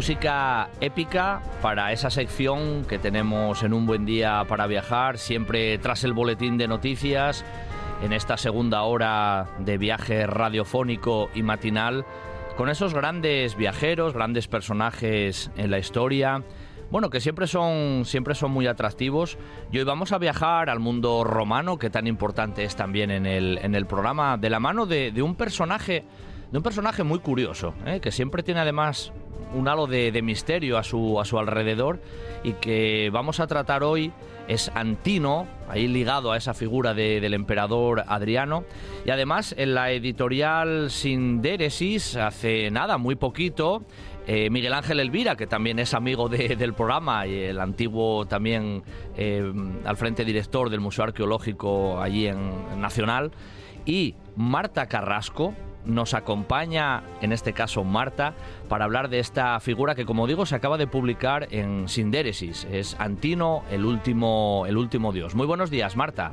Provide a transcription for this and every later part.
Música épica para esa sección que tenemos en un buen día para viajar, siempre tras el boletín de noticias, en esta segunda hora de viaje radiofónico y matinal, con esos grandes viajeros, grandes personajes en la historia, bueno, que siempre son, siempre son muy atractivos. Y hoy vamos a viajar al mundo romano, que tan importante es también en el, en el programa, de la mano de, un personaje, de un personaje muy curioso, ¿eh? que siempre tiene además un halo de, misterio a su, a su alrededor y que vamos a tratar hoy es Antino, ahí ligado a esa figura del emperador Adriano. Y además en la editorial Sindéresis, hace nada, muy poquito, eh, Miguel Ángel Elvira, que también es amigo del programa y el antiguo también eh, al frente director del Museo Arqueológico allí en Nacional, y Marta Carrasco, nos acompaña, en este caso Marta, para hablar de esta figura que, como digo, se acaba de publicar en Sindéresis. Es Antino, el último, el último dios. Muy buenos días, Marta.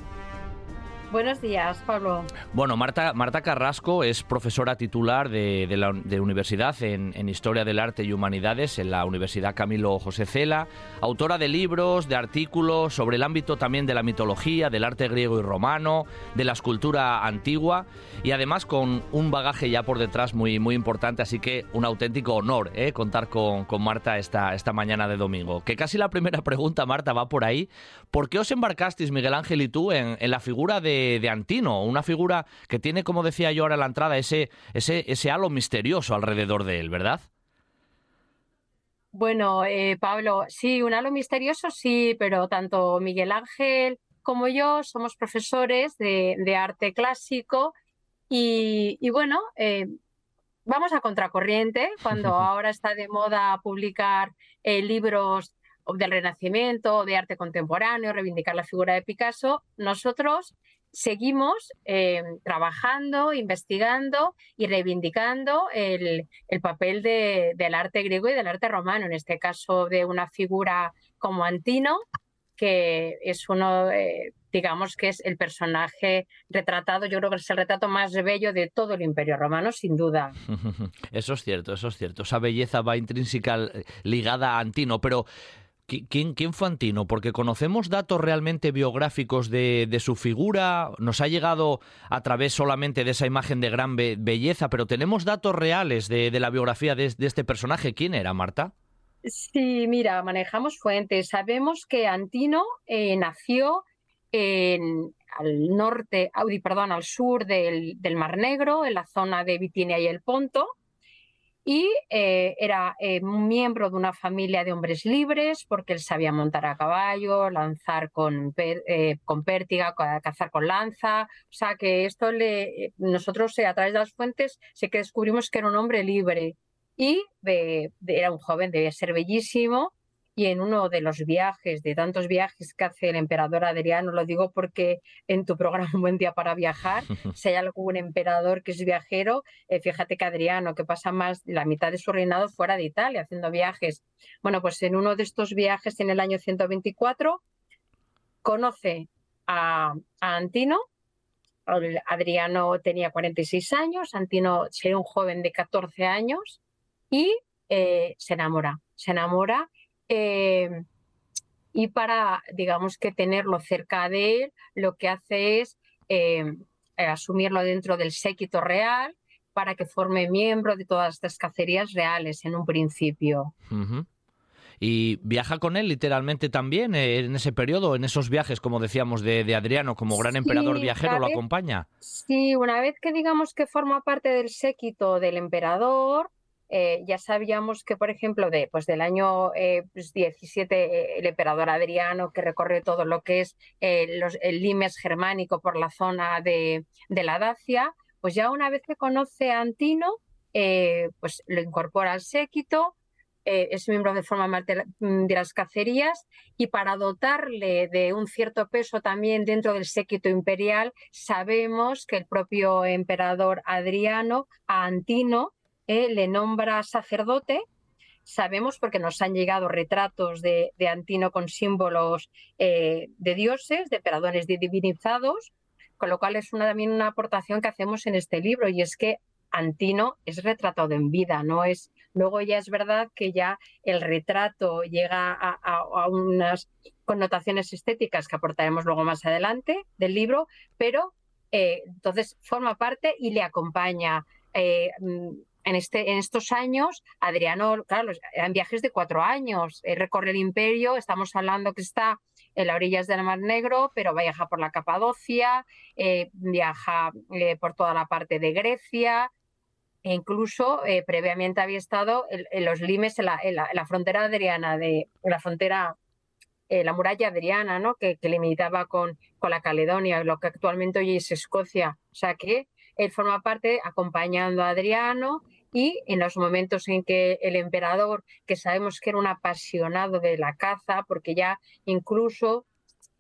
Buenos días, Pablo. Bueno, Marta, Marta Carrasco es profesora titular de, la universidad en, Historia del Arte y Humanidades en la Universidad Camilo José Cela, autora de libros, de artículos sobre el ámbito también de la mitología, del arte griego y romano, de la escultura antigua y además con un bagaje ya por detrás muy, muy importante, así que un auténtico honor ¿eh? contar con, Marta esta, esta mañana de domingo. Que casi la primera pregunta, Marta, va por ahí. ¿Por qué os embarcasteis, Miguel Ángel y tú, en la figura de de, Antino, una figura que tiene, como decía yo ahora en la entrada, ese, ese, ese halo misterioso alrededor de él, ¿verdad? Bueno, eh, Pablo, sí, un halo misterioso sí, pero tanto Miguel Ángel como yo somos profesores de, arte clásico y, bueno, eh, vamos a contracorriente cuando ahora está de moda publicar eh, libros del Renacimiento, de arte contemporáneo, reivindicar la figura de Picasso. Nosotros seguimos eh, trabajando, investigando y reivindicando el, papel del arte griego y del arte romano, en este caso de una figura como Antino, que es uno, eh, digamos que es el personaje retratado, yo creo que es el retrato más bello de todo el imperio romano, sin duda. Eso es cierto, eso es cierto. Esa belleza va intrínseca eh, ligada a Antino, pero ¿Quién, ¿Quién, fue Antino? Porque conocemos datos realmente biográficos de, su figura, nos ha llegado a través solamente de esa imagen de gran belleza, pero tenemos datos reales de, la biografía de, este personaje. ¿Quién era, Marta? Sí, mira, manejamos fuentes. Sabemos que Antino eh, nació en, al norte, perdón, al sur del, del Mar Negro, en la zona de Bitinia y el Ponto y eh, era eh, miembro de una familia de hombres libres porque él sabía montar a caballo, lanzar con, eh, con pértiga, cazar con lanza, o sea que esto le, nosotros a través de las fuentes sé que descubrimos que era un hombre libre y era un joven, debía ser bellísimo y en uno de los viajes, de tantos viajes que hace el emperador Adriano, lo digo porque en tu programa Un buen día para viajar, si hay algún emperador que es viajero, eh, fíjate que Adriano, que pasa más la mitad de su reinado fuera de Italia haciendo viajes. Bueno, pues en uno de estos viajes en el año 124 conoce a, Antino, Adriano tenía 46 años, Antino sería un joven de 14 años y eh, se enamora. Se enamora Em, y para, digamos que tenerlo cerca de él, lo que hace es em, asumirlo dentro del séquito real para que forme miembro de todas estas cacerías reales en un principio. Y viaja con él literalmente también eh, en ese periodo, en esos viajes, como decíamos, de, Adriano, como gran emperador viajero, lo acompaña. Sí, una vez que digamos que forma parte del séquito del emperador, eh, ya sabíamos que, por ejemplo, de, pues del año 17, eh, pues eh, el emperador Adriano, que recorre todo lo que es el limes germánico por la zona de, la Dacia, pues ya una vez que conoce a Antino, pues lo incorpora al séquito, es miembro de forma mm, de las cacerías y para dotarle de un cierto peso también dentro del séquito imperial, sabemos que el propio emperador Adriano a Antino eh, le nombra sacerdote. Sabemos porque nos han llegado retratos de, Antino con símbolos eh, de dioses, de emperadores divinizados, con lo cual es una, también una aportación que hacemos en este libro y es que Antino es retratado en vida, no es. Luego ya es verdad que ya el retrato llega a, unas connotaciones estéticas que aportaremos luego más adelante del libro, pero eh, entonces forma parte y le acompaña. Eh, en, este, en estos años, Adriano, claro, eran viajes de cuatro años, eh, recorre el imperio, estamos hablando que está en las orillas del Mar Negro, pero viaja por la Capadocia, viaja por toda la parte de Grecia, e incluso eh, previamente había estado en, los limes, en la, frontera adriana, de la frontera, eh, la muralla adriana, ¿no? que, limitaba con, con la Caledonia, lo que actualmente hoy es Escocia. O sea que él forma parte acompañando a Adriano y en los momentos en que el emperador, que sabemos que era un apasionado de la caza, porque ya incluso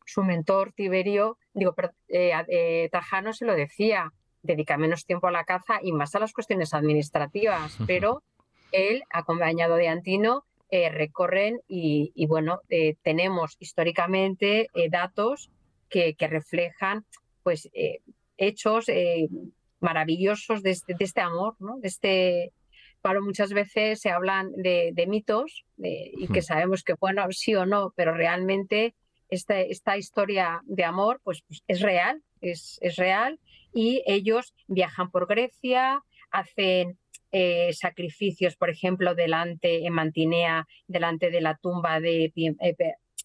su mentor Tiberio, digo, eh, Tajano se lo decía, dedica menos tiempo a la caza y más a las cuestiones administrativas, pero él, acompañado de Antino, eh, recorren y, bueno, eh, tenemos históricamente eh, datos que, reflejan pues hechos maravillosos este, de este, amor, ¿no? De este, Pablo, muchas veces se hablan de, mitos y que sabemos que, bueno, sí o no, pero realmente esta, esta historia de amor pues, pues es real, es, es real y ellos viajan por Grecia, hacen eh, sacrificios, por ejemplo, delante en Mantinea, delante de la tumba de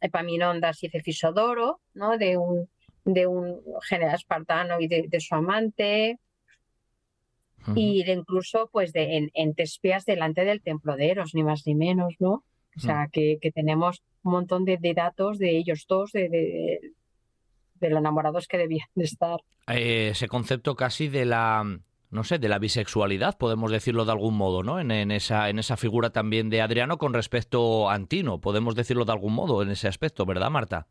Epaminondas y Cefisodoro, ¿no? de, un, de un general espartano y de, su amante. Y incluso pues de, en, Tespias delante del templo de Eros, ni más ni menos, ¿no? O sea, que, tenemos un montón de, datos de ellos dos, de, de los enamorados que debían de estar. Eh, ese concepto casi de la no sé, de la bisexualidad, podemos decirlo de algún modo, ¿no? En, esa, en esa figura también de Adriano con respecto a Antino, podemos decirlo de algún modo en ese aspecto, ¿verdad, Marta?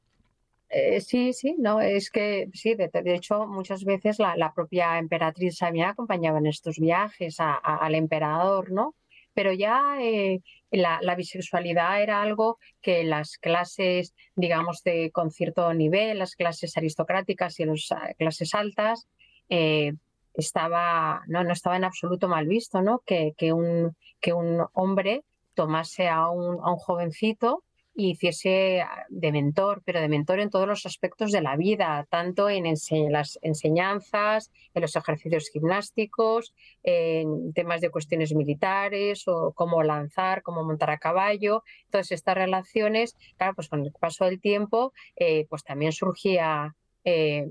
Eh, sí, sí, no, es que sí, de, hecho muchas veces la, propia emperatriz Sabina acompañaba en estos viajes al emperador, ¿no? Pero ya eh, la, bisexualidad era algo que las clases, digamos, de con cierto nivel, las clases aristocráticas y las ah, clases altas, eh, estaba, no, no estaba en absoluto mal visto, ¿no? Que, que, un, que un hombre tomase a un, a un jovencito y hiciese ah, de mentor, pero de mentor en todos los aspectos de la vida, tanto en las enseñanzas, en los ejercicios gimnásticos, en temas de cuestiones militares o cómo lanzar, cómo montar a caballo. Todas estas relaciones, claro, pues con el paso del tiempo, eh, pues también surgía eh,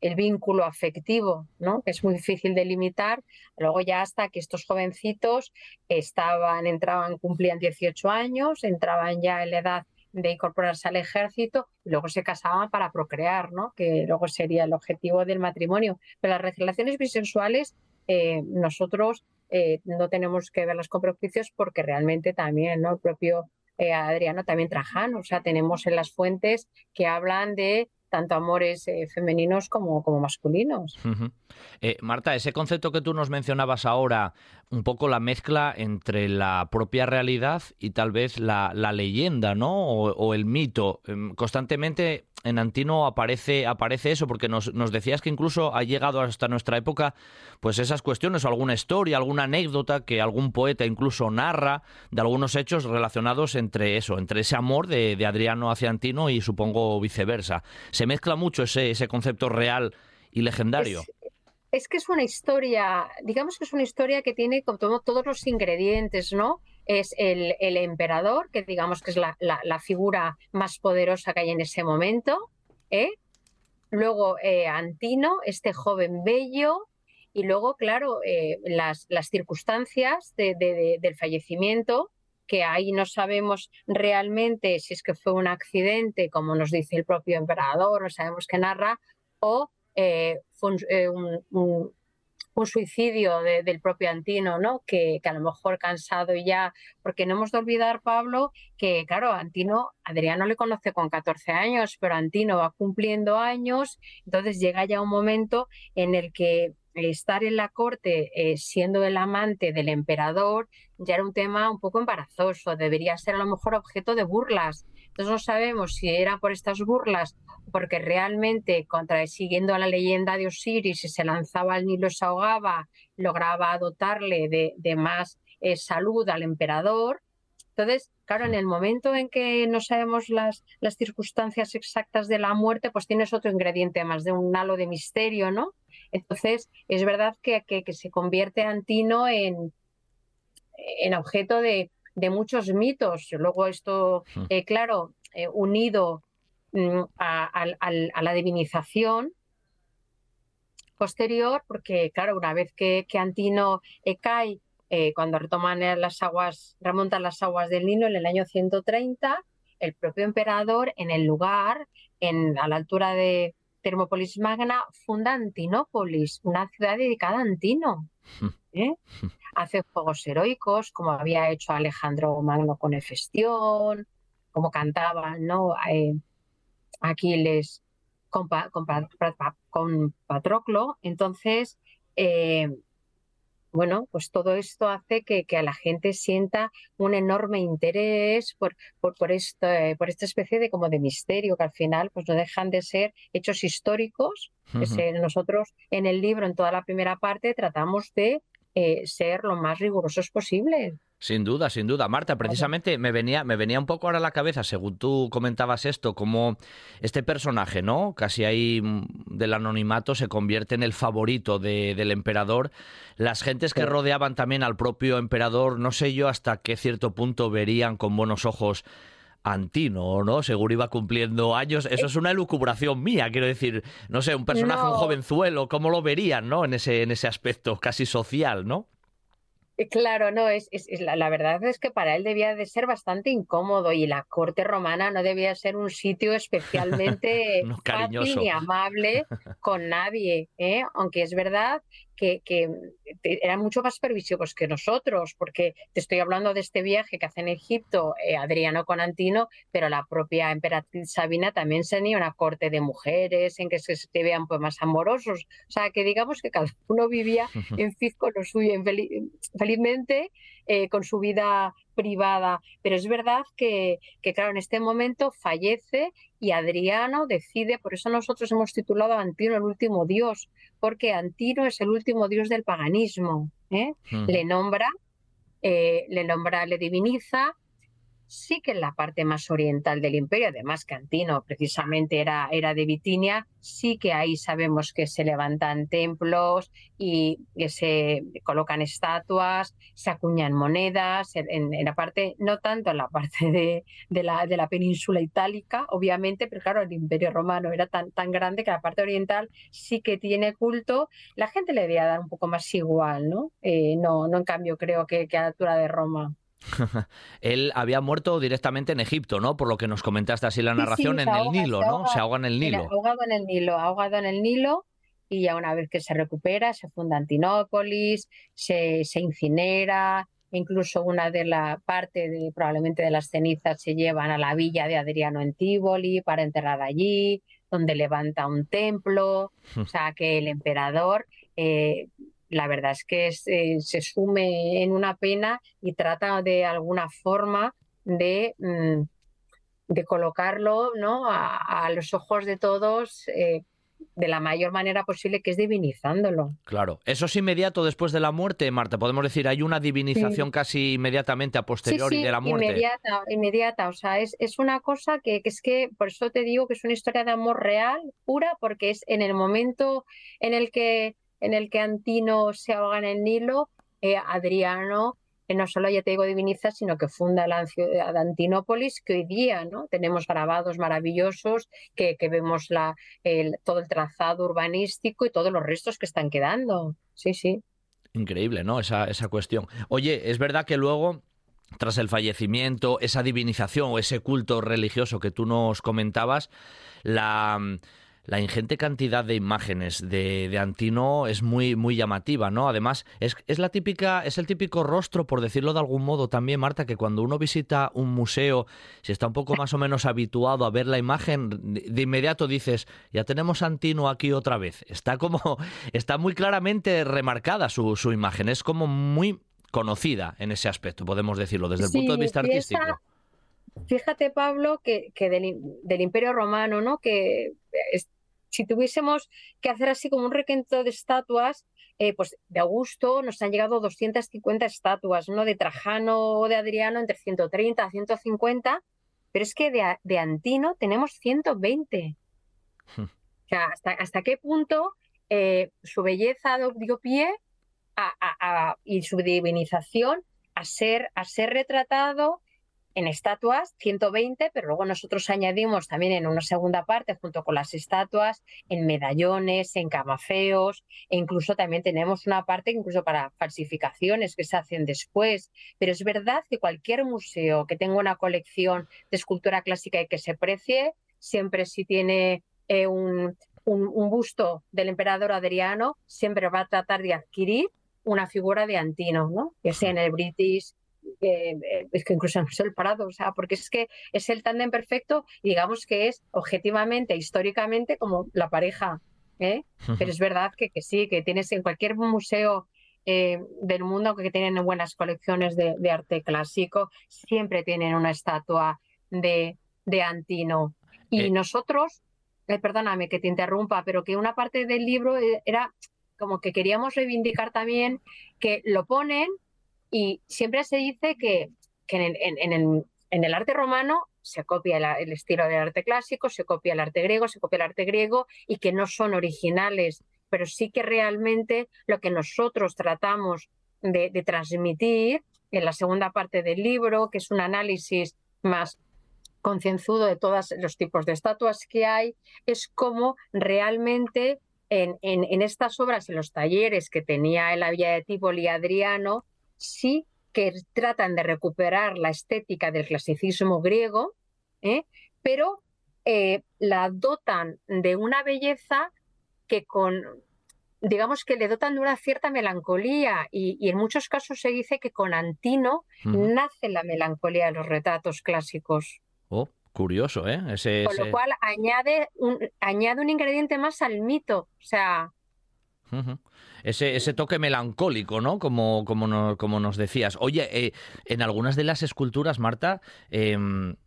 el vínculo afectivo, ¿no? que es muy difícil de limitar. Luego ya hasta que estos jovencitos estaban, entraban, cumplían 18 años, entraban ya en la edad de incorporarse al ejército y luego se casaban para procrear, ¿no? que luego sería el objetivo del matrimonio. Pero las relaciones bisexuales eh, nosotros eh, no tenemos que verlas con prejuicios porque realmente también ¿no? el propio eh, Adriano también Trajano, o sea, tenemos en las fuentes que hablan de tanto amores eh, femeninos como, como masculinos. Eh, Marta, ese concepto que tú nos mencionabas ahora, un poco la mezcla entre la propia realidad y tal vez la, leyenda, ¿no? O, el mito. Em, constantemente en Antino aparece, aparece eso, porque nos, nos, decías que incluso ha llegado hasta nuestra época, pues esas cuestiones, o alguna historia, alguna anécdota que algún poeta incluso narra de algunos hechos relacionados entre eso, entre ese amor de, Adriano hacia Antino y supongo viceversa. Se mezcla mucho ese, ese concepto real y legendario. Es, que es una historia, digamos que es una historia que tiene como todos los ingredientes, ¿no? Es el, emperador, que digamos que es la, figura más poderosa que hay en ese momento. ¿eh? Luego eh, Antino, este joven bello. Y luego, claro, eh, las, circunstancias del fallecimiento, que ahí no sabemos realmente si es que fue un accidente, como nos dice el propio emperador, no sabemos qué narra, o fue un, un suicidio del propio Antino, ¿no? Que, que, a lo mejor cansado ya, porque no hemos de olvidar, Pablo, que claro, Antino, Adriano le conoce con 14 años, pero Antino va cumpliendo años, entonces llega ya un momento en el que estar en la corte eh, siendo el amante del emperador ya era un tema un poco embarazoso, debería ser a lo mejor objeto de burlas. Entonces no sabemos si era por estas burlas porque realmente, contra, siguiendo la leyenda de Osiris, si se lanzaba al Nilo se ahogaba, lograba dotarle de, más eh, salud al emperador. Entonces, claro, en el momento en que no sabemos las, las circunstancias exactas de la muerte, pues tienes otro ingrediente más de un halo de misterio, ¿no? Entonces, es verdad que, que, se convierte Antino en, en objeto de, de, muchos mitos. Luego esto, eh, claro, eh, unido mm, a, la divinización posterior, porque claro, una vez que, que Antino eh, cae, cuando retoman las aguas, remontan las aguas del Nilo en el año 130, el propio emperador en el lugar, en, a la altura de, Termópolis Magna funda Antinópolis, una ciudad dedicada a Antino. ¿eh? Hace juegos heroicos, como había hecho Alejandro Magno con Efestión, como cantaban ¿no? Eh, Aquiles con, con, Patroclo. Entonces, eh, bueno, pues todo esto hace que, a la gente sienta un enorme interés por, por, por, esta, por esta especie de como de misterio, que al final pues no dejan de ser hechos históricos. nosotros en el libro, en toda la primera parte, tratamos de eh, ser lo más rigurosos posible. Sin duda, sin duda. Marta, precisamente me venía, me venía un poco ahora a la cabeza, según tú comentabas esto, como este personaje, ¿no? Casi ahí mm, del anonimato se convierte en el favorito del emperador. Las gentes que rodeaban también al propio emperador, no sé yo hasta qué cierto punto verían con buenos ojos Antino, ¿no? Seguro iba cumpliendo años. Eso es una elucubración mía, quiero decir, no sé, un personaje, un jovenzuelo, ¿cómo lo verían, ¿no? En ese, en ese aspecto casi social, ¿no? Eh, claro, no, es, es, la, verdad es que para él debía de ser bastante incómodo y la corte romana no debía ser un sitio especialmente fácil ni amable con nadie, ¿eh? aunque es verdad que, eran mucho más pervisivos que nosotros, porque te estoy hablando de este viaje que hace en Egipto eh, Adriano con Antino, pero la propia emperatriz Sabina también tenía una corte de mujeres en que se, vean pues, más amorosos. O sea, que digamos que cada uno vivía en fisco lo suyo. felizmente, eh, con su vida privada. Pero es verdad que, que, claro, en este momento fallece y Adriano decide, por eso nosotros hemos titulado a Antino el último dios, porque Antino es el último dios del paganismo. ¿eh? Le nombra, eh, le nombra, le diviniza sí que en la parte más oriental del imperio, además Cantino precisamente era, era de Bitinia, sí que ahí sabemos que se levantan templos y que se colocan estatuas, se acuñan monedas, en, la parte, no tanto en la parte de, de, la, de la península itálica, obviamente, pero claro, el imperio romano era tan, tan grande que la parte oriental sí que tiene culto, la gente le debía dar un poco más igual, ¿no? Eh, no, no en cambio creo que, que a la altura de Roma. Él había muerto directamente en Egipto, ¿no? Por lo que nos comentaste así la narración, en el Nilo, ¿no? se ahoga en el Nilo. ahogado en el Nilo, ahogado en el Nilo y ya una vez que se recupera se funda Antinópolis, se, se incinera, incluso una de la parte de, probablemente de las cenizas se llevan a la villa de Adriano en Tívoli para enterrar allí, donde levanta un templo, o sea que el emperador eh, la verdad es que eh, se sume en una pena y trata de alguna forma de, mm, de colocarlo ¿no? a, los ojos de todos eh, de la mayor manera posible, que es divinizándolo. Claro, eso es inmediato después de la muerte, Marta. Podemos decir, hay una divinización casi inmediatamente a posteriori de la muerte. Inmediata, inmediata. O sea, es, es una cosa que, que, es que, por eso te digo que es una historia de amor real, pura, porque es en el momento en el que en el que Antino se ahoga en el Nilo, eh, Adriano no solo ya te digo diviniza, sino que funda la ciudad de Antinópolis, que hoy día ¿no? tenemos grabados maravillosos, que, vemos la, todo el trazado urbanístico y todos los restos que están quedando. Sí, sí. Increíble, ¿no? Esa, esa cuestión. Oye, es verdad que luego tras el fallecimiento, esa divinización o ese culto religioso que tú nos comentabas, la, la ingente cantidad de imágenes de, de, Antino es muy, muy llamativa, ¿no? Además, es, es, la típica, es el típico rostro, por decirlo de algún modo también, Marta, que cuando uno visita un museo, si está un poco más o menos habituado a ver la imagen, de inmediato dices, ya tenemos a Antino aquí otra vez. Está como, está muy claramente remarcada su, su imagen, es como muy conocida en ese aspecto, podemos decirlo, desde el punto de vista artístico. Fíjate, Pablo, que, que del, del, Imperio Romano, ¿no? Que si tuviésemos que hacer así como un requento de estatuas, eh, pues de Augusto nos han llegado 250 estatuas, ¿no? De Trajano o de Adriano entre 130 a 150, pero es que de, de Antino tenemos 120. Hmm. O sea, ¿hasta, hasta qué punto eh, su belleza dio pie a, a, a, y su divinización a ser, a ser retratado en estatuas 120, pero luego nosotros añadimos también en una segunda parte, junto con las estatuas, en medallones, en camafeos, e incluso también tenemos una parte incluso para falsificaciones que se hacen después. Pero es verdad que cualquier museo que tenga una colección de escultura clásica y que se precie, siempre si tiene eh, un, un, busto del emperador Adriano, siempre va a tratar de adquirir una figura de Antino, ¿no? que sea en el British eh, es que incluso no es el Prado, o sea, porque es que es el tándem perfecto y digamos que es objetivamente, históricamente, como la pareja. ¿eh? Pero es verdad que, que, sí, que tienes en cualquier museo eh, del mundo que tienen buenas colecciones de, de, arte clásico, siempre tienen una estatua de, de Antino. Y eh... nosotros, perdóname que te interrumpa, pero que una parte del libro era como que queríamos reivindicar también que lo ponen y siempre se dice que, que en, en, el, en, el, arte romano se copia el estilo del arte clásico, se copia el arte griego, se copia el arte griego y que no son originales, pero sí que realmente lo que nosotros tratamos de, de transmitir en la segunda parte del libro, que es un análisis más concienzudo de todos los tipos de estatuas que hay, es cómo realmente en, en, en, estas obras, en los talleres que tenía en la Villa de Tívoli Adriano, sí que tratan de recuperar la estética del clasicismo griego, ¿eh? pero eh, la dotan de una belleza que con, digamos que le dotan de una cierta melancolía y, y en muchos casos se dice que con Antino nace la melancolía de los retratos clásicos. Oh, curioso, ¿eh? Ese, Con ese... lo cual añade un, añade un ingrediente más al mito, o sea... Uh -huh ese, ese toque melancólico, ¿no? Como, como, no, como nos decías. Oye, eh, en algunas de las esculturas, Marta, eh,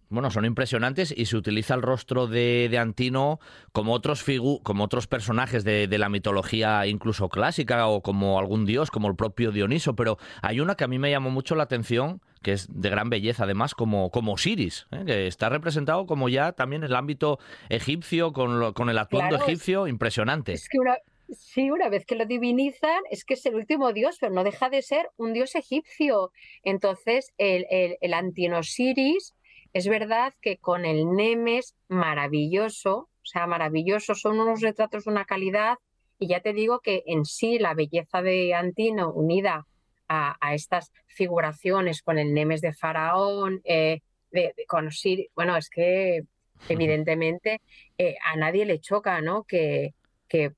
bueno, son impresionantes y se utiliza el rostro de, de Antino como otros, figu como otros personajes de, de, la mitología incluso clásica o como algún dios, como el propio Dioniso, pero hay una que a mí me llamó mucho la atención, que es de gran belleza además, como, como Osiris, ¿eh? que está representado como ya también en el ámbito egipcio, con, lo, con el atuendo claro, egipcio, impresionante. Es que una, Sí, una vez que lo divinizan, es que es el último dios, pero no deja de ser un dios egipcio. Entonces, el, el, el Antinosiris, es verdad que con el Nemes, maravilloso, o sea, maravilloso, son unos retratos de una calidad, y ya te digo que en sí la belleza de Antino, unida a, a estas figuraciones con el Nemes de Faraón, eh, de, de, con bueno, es que evidentemente eh, a nadie le choca, ¿no? Que, que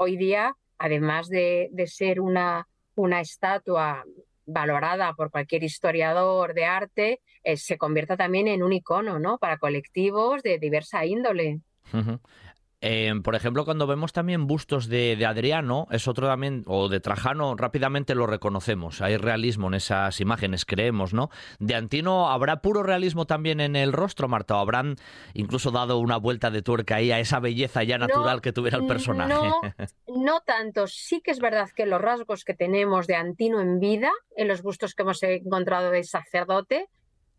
hoy día, además de, ser una, una estatua valorada por cualquier historiador de arte, eh, se convierta también en un icono ¿no? para colectivos de diversa índole. Eh, por ejemplo, cuando vemos también bustos de, de, Adriano, es otro también, o de Trajano, rápidamente lo reconocemos. Hay realismo en esas imágenes, creemos, ¿no? De Antino, ¿habrá puro realismo también en el rostro, Marta? ¿O habrán incluso dado una vuelta de tuerca ahí a esa belleza ya natural no, que tuviera el personaje? No, no tanto. Sí que es verdad que los rasgos que tenemos de Antino en vida, en los bustos que hemos encontrado de sacerdote,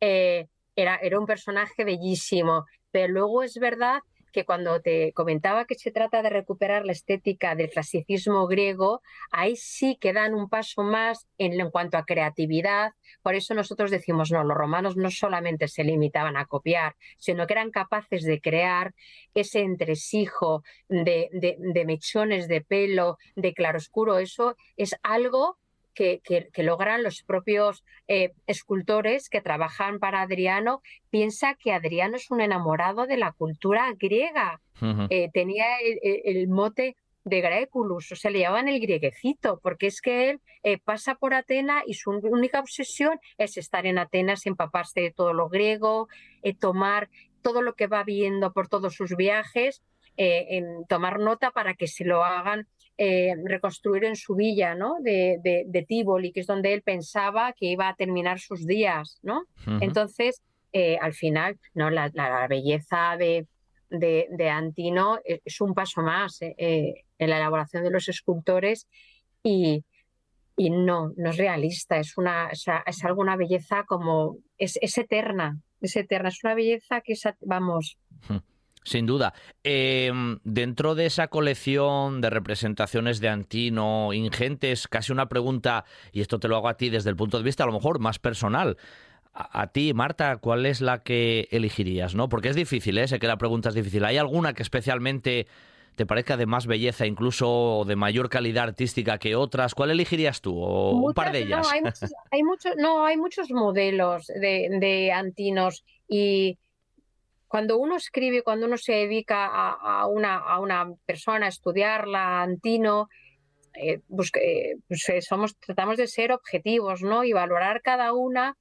eh, era, era un personaje bellísimo. Pero luego es verdad que cuando te comentaba que se trata de recuperar la estética del clasicismo griego, ahí sí que dan un paso más en, cuanto a creatividad. Por eso nosotros decimos, no, los romanos no solamente se limitaban a copiar, sino que eran capaces de crear ese entresijo de, de, de mechones de pelo, de claroscuro. Eso es algo que, logran los propios eh, escultores que trabajan para Adriano. Piensa que Adriano es un enamorado de la cultura griega. Eh, tenía el, mote de Graeculus, o sea, le llamaban el grieguecito, porque es que él eh, pasa por Atenas y su única obsesión es estar en Atenas, empaparse de todo lo griego, tomar todo lo que va viendo por todos sus viajes, en tomar nota para que se lo hagan eh, reconstruir en su villa ¿no? de, de, Tívoli, que es donde él pensaba que iba a terminar sus días. ¿no? Entonces, eh, al final, ¿no? la, belleza de, de, Antino es un paso más eh, en la elaboración de los escultores y, y no, no es realista, es, una, es, es alguna belleza como, es, es, eterna, es eterna, es una belleza que es, vamos, sin duda. Em, dentro de esa colección de representaciones de Antino ingentes, casi una pregunta, y esto te lo hago a ti desde el punto de vista a lo mejor más personal. A, ti, Marta, ¿cuál es la que elegirías? ¿no? Porque es difícil, ¿eh? sé que la pregunta es difícil. ¿Hay alguna que especialmente te parezca de más belleza, incluso de mayor calidad artística que otras? ¿Cuál elegirías tú? ¿O un par de ellas? No, hay muchos, no, hay muchos modelos de, de antinos y cuando uno escribe, cuando uno se dedica a, una, a una, persona a estudiarla, Antino, eh, pues, eh, pues eh, somos, tratamos de ser objetivos ¿no? y valorar cada una.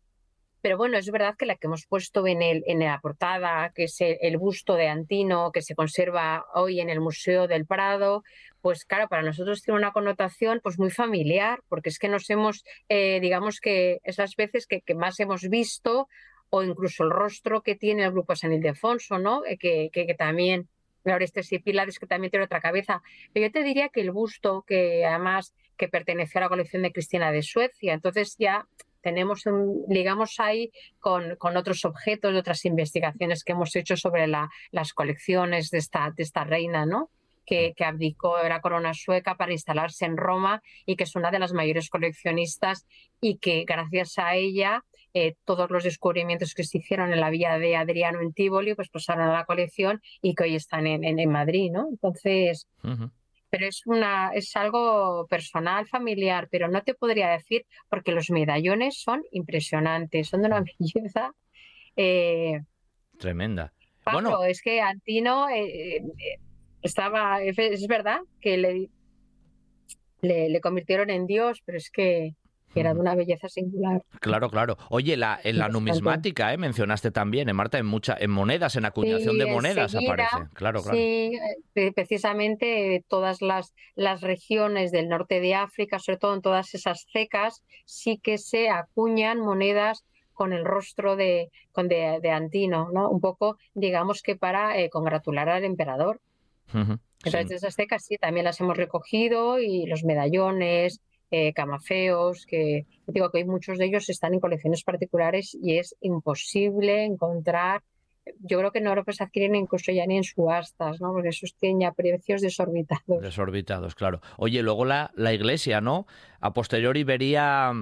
Pero bueno, es verdad que la que hemos puesto en, el, en la portada, que es el, busto de Antino, que se conserva hoy en el Museo del Prado, pues claro, para nosotros tiene una connotación pues muy familiar, porque es que nos hemos, digamos que esas veces que, que, más hemos visto o incluso el rostro que tiene el grupo San Ildefonso, ¿no? Eh, que, que, también, Orestes y Pilares, que también tiene otra cabeza. Pero yo te diría que el busto, que además que pertenece a la colección de Cristina de Suecia, entonces ya tenemos, ligamos ahí con, con, otros objetos de otras investigaciones que hemos hecho sobre la, las colecciones de esta, de esta reina, ¿no? Que, que, abdicó de la corona sueca para instalarse en Roma y que es una de las mayores coleccionistas y que gracias a ella eh, todos los descubrimientos que se hicieron en la villa de Adriano en Tivoli, pues pasaron a la colección y que hoy están en, en, Madrid, ¿no? Entonces, pero es una, es algo personal, familiar, pero no te podría decir, porque los medallones son impresionantes, son de una belleza. Eh, Tremenda. bueno, es que Antino eh, estaba, es verdad que le, le, le convirtieron en Dios, pero es que que era de una belleza singular. Claro, claro. Oye, la, en la numismática, ¿eh? mencionaste también, ¿eh, Marta, en, mucha, en monedas, en acuñación de monedas aparece. Claro, claro. Sí, eh, precisamente todas las, las regiones del norte de África, sobre todo en todas esas cecas, sí que se acuñan monedas con el rostro de, con de, Antino, ¿no? Un poco, digamos que para eh, congratular al emperador. Entonces, esas cecas sí, también las hemos recogido y los medallones, eh, camafeos, que digo que hay muchos de ellos están en colecciones particulares y es imposible encontrar. Yo creo que no lo puedes adquirir incluso ya ni en subastas, ¿no? Porque esos tienen precios desorbitados. Desorbitados, claro. Oye, luego la, la iglesia, ¿no? A posteriori vería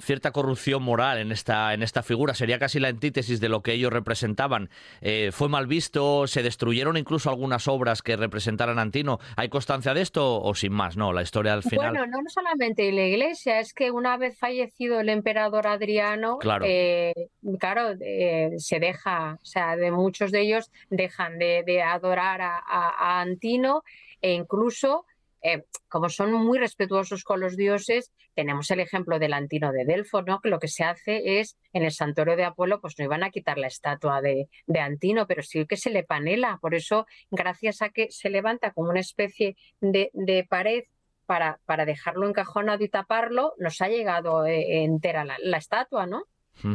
cierta corrupción moral en esta, en esta figura, sería casi la antítesis de lo que ellos representaban. Eh, fue mal visto, se destruyeron incluso algunas obras que representaran a Antino. ¿Hay constancia de esto o sin más? No, la historia al final. Bueno, no solamente la iglesia, es que una vez fallecido el emperador Adriano, claro, eh, claro eh, se deja, o sea, de muchos de ellos dejan de, adorar a Antino e incluso eh, como son muy respetuosos con los dioses, tenemos el ejemplo del Antino de Delfo, ¿no? que lo que se hace es, en el santuario de Apolo, pues no iban a quitar la estatua de, Antino, pero sí que se le panela. Por eso, gracias a que se levanta como una especie de, pared para, para, dejarlo encajonado y taparlo, nos ha llegado eh, entera la, estatua, ¿no?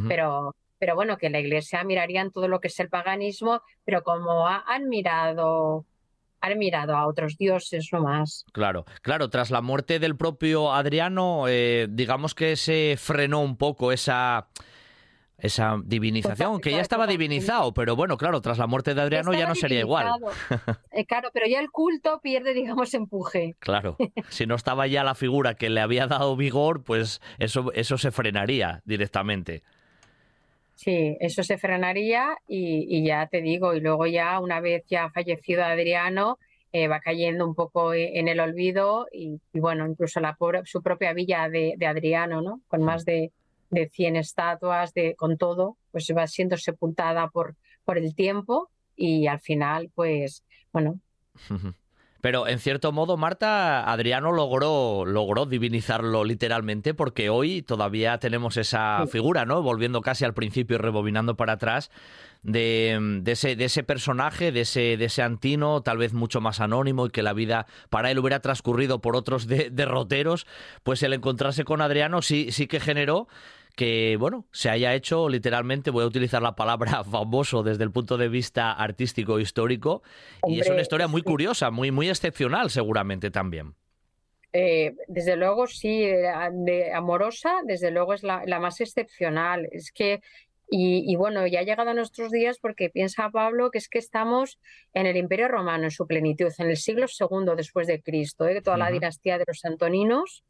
Pero pero bueno, que la iglesia mirarían todo lo que es el paganismo, pero como han mirado han mirado a otros dioses no más. Claro, claro, tras la muerte del propio Adriano, eh, digamos que se frenó un poco esa esa divinización, que ya estaba divinizado, pero bueno, claro, tras la muerte de Adriano ya no sería igual. Eh, claro, pero ya el culto pierde, digamos, empuje. Claro, si no estaba ya la figura que le había dado vigor, pues eso, eso se frenaría directamente. Sí, eso se frenaría y, ya te digo, y luego ya una vez ya fallecido Adriano, eh, va cayendo un poco e, en el olvido y, bueno, incluso la su propia villa de, Adriano, ¿no? Con más de, de 100 estatuas, de, con todo, pues va siendo sepultada por el tiempo y al final, pues, bueno. Pero en cierto modo, Marta, Adriano logró, logró divinizarlo literalmente porque hoy todavía tenemos esa figura, ¿no? Volviendo casi al principio y rebobinando para atrás, de, ese, de ese personaje, de ese, de ese Antino, tal vez mucho más anónimo y que la vida para él hubiera transcurrido por otros derroteros, pues el encontrarse con Adriano sí, sí que generó que, bueno, se haya hecho literalmente, voy a utilizar la palabra famoso desde el punto de vista artístico histórico, y es una historia muy curiosa, muy, muy excepcional seguramente también. Eh, desde luego, sí, de, amorosa, desde luego es la, más excepcional. Es que, y, bueno, ya ha llegado a nuestros días porque piensa Pablo que es que estamos en el Imperio Romano en su plenitud, en el siglo II después de Cristo, ¿eh? toda la dinastía de los Antoninos,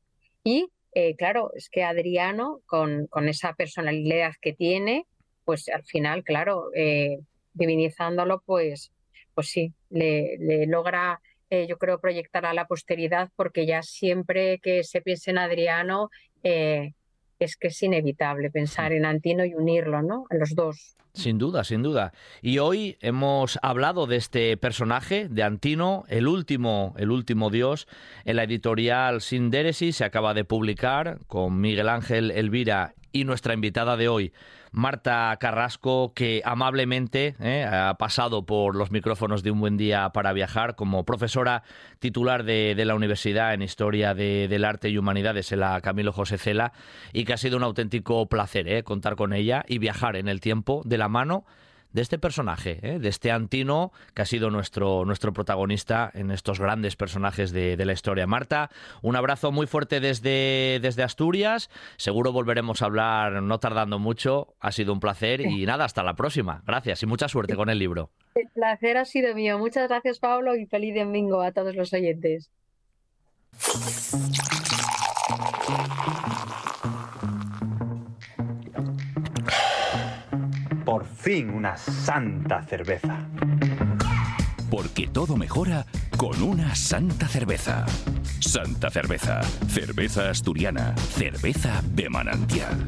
y eh, claro, es que Adriano, con, con, esa personalidad que tiene, pues al final, claro, eh, divinizándolo, pues, pues sí, le, logra, eh, yo creo, proyectar a la posteridad, porque ya siempre que se piense en Adriano, es que es inevitable pensar en Antino y unirlo, ¿no? A los dos. Sin duda, sin duda. Y hoy hemos hablado de este personaje, de Antino, el último, el último dios, en la editorial Sinderesis, se acaba de publicar con Miguel Ángel Elvira y nuestra invitada de hoy, Marta Carrasco, que amablemente eh, ha pasado por los micrófonos de Un Buen Día para Viajar como profesora titular de, la Universidad en Historia del Arte y Humanidades en la Camilo José Cela y que ha sido un auténtico placer eh, contar con ella y viajar en el tiempo de la mano de este personaje, ¿eh? de este Antino, que ha sido nuestro, nuestro protagonista en estos grandes personajes de, la historia. Marta, un abrazo muy fuerte desde, desde Asturias. Seguro volveremos a hablar no tardando mucho. Ha sido un placer y nada, hasta la próxima. Gracias y mucha suerte con el libro. El placer ha sido mío. Muchas gracias, Pablo, y feliz domingo a todos los oyentes. Por fin una santa cerveza. Porque todo mejora con una santa cerveza. Santa cerveza. Cerveza asturiana. Cerveza de manantial.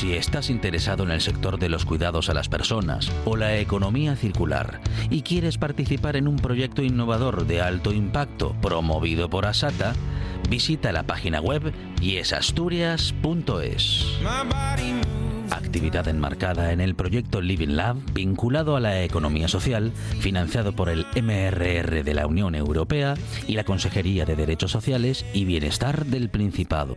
Si estás interesado en el sector de los cuidados a las personas o la economía circular y quieres participar en un proyecto innovador de alto impacto promovido por Asata, visita la página web yesasturias.es. Actividad enmarcada en el proyecto Living Lab vinculado a la economía social, financiado por el MRR de la Unión Europea y la Consejería de Derechos Sociales y Bienestar del Principado.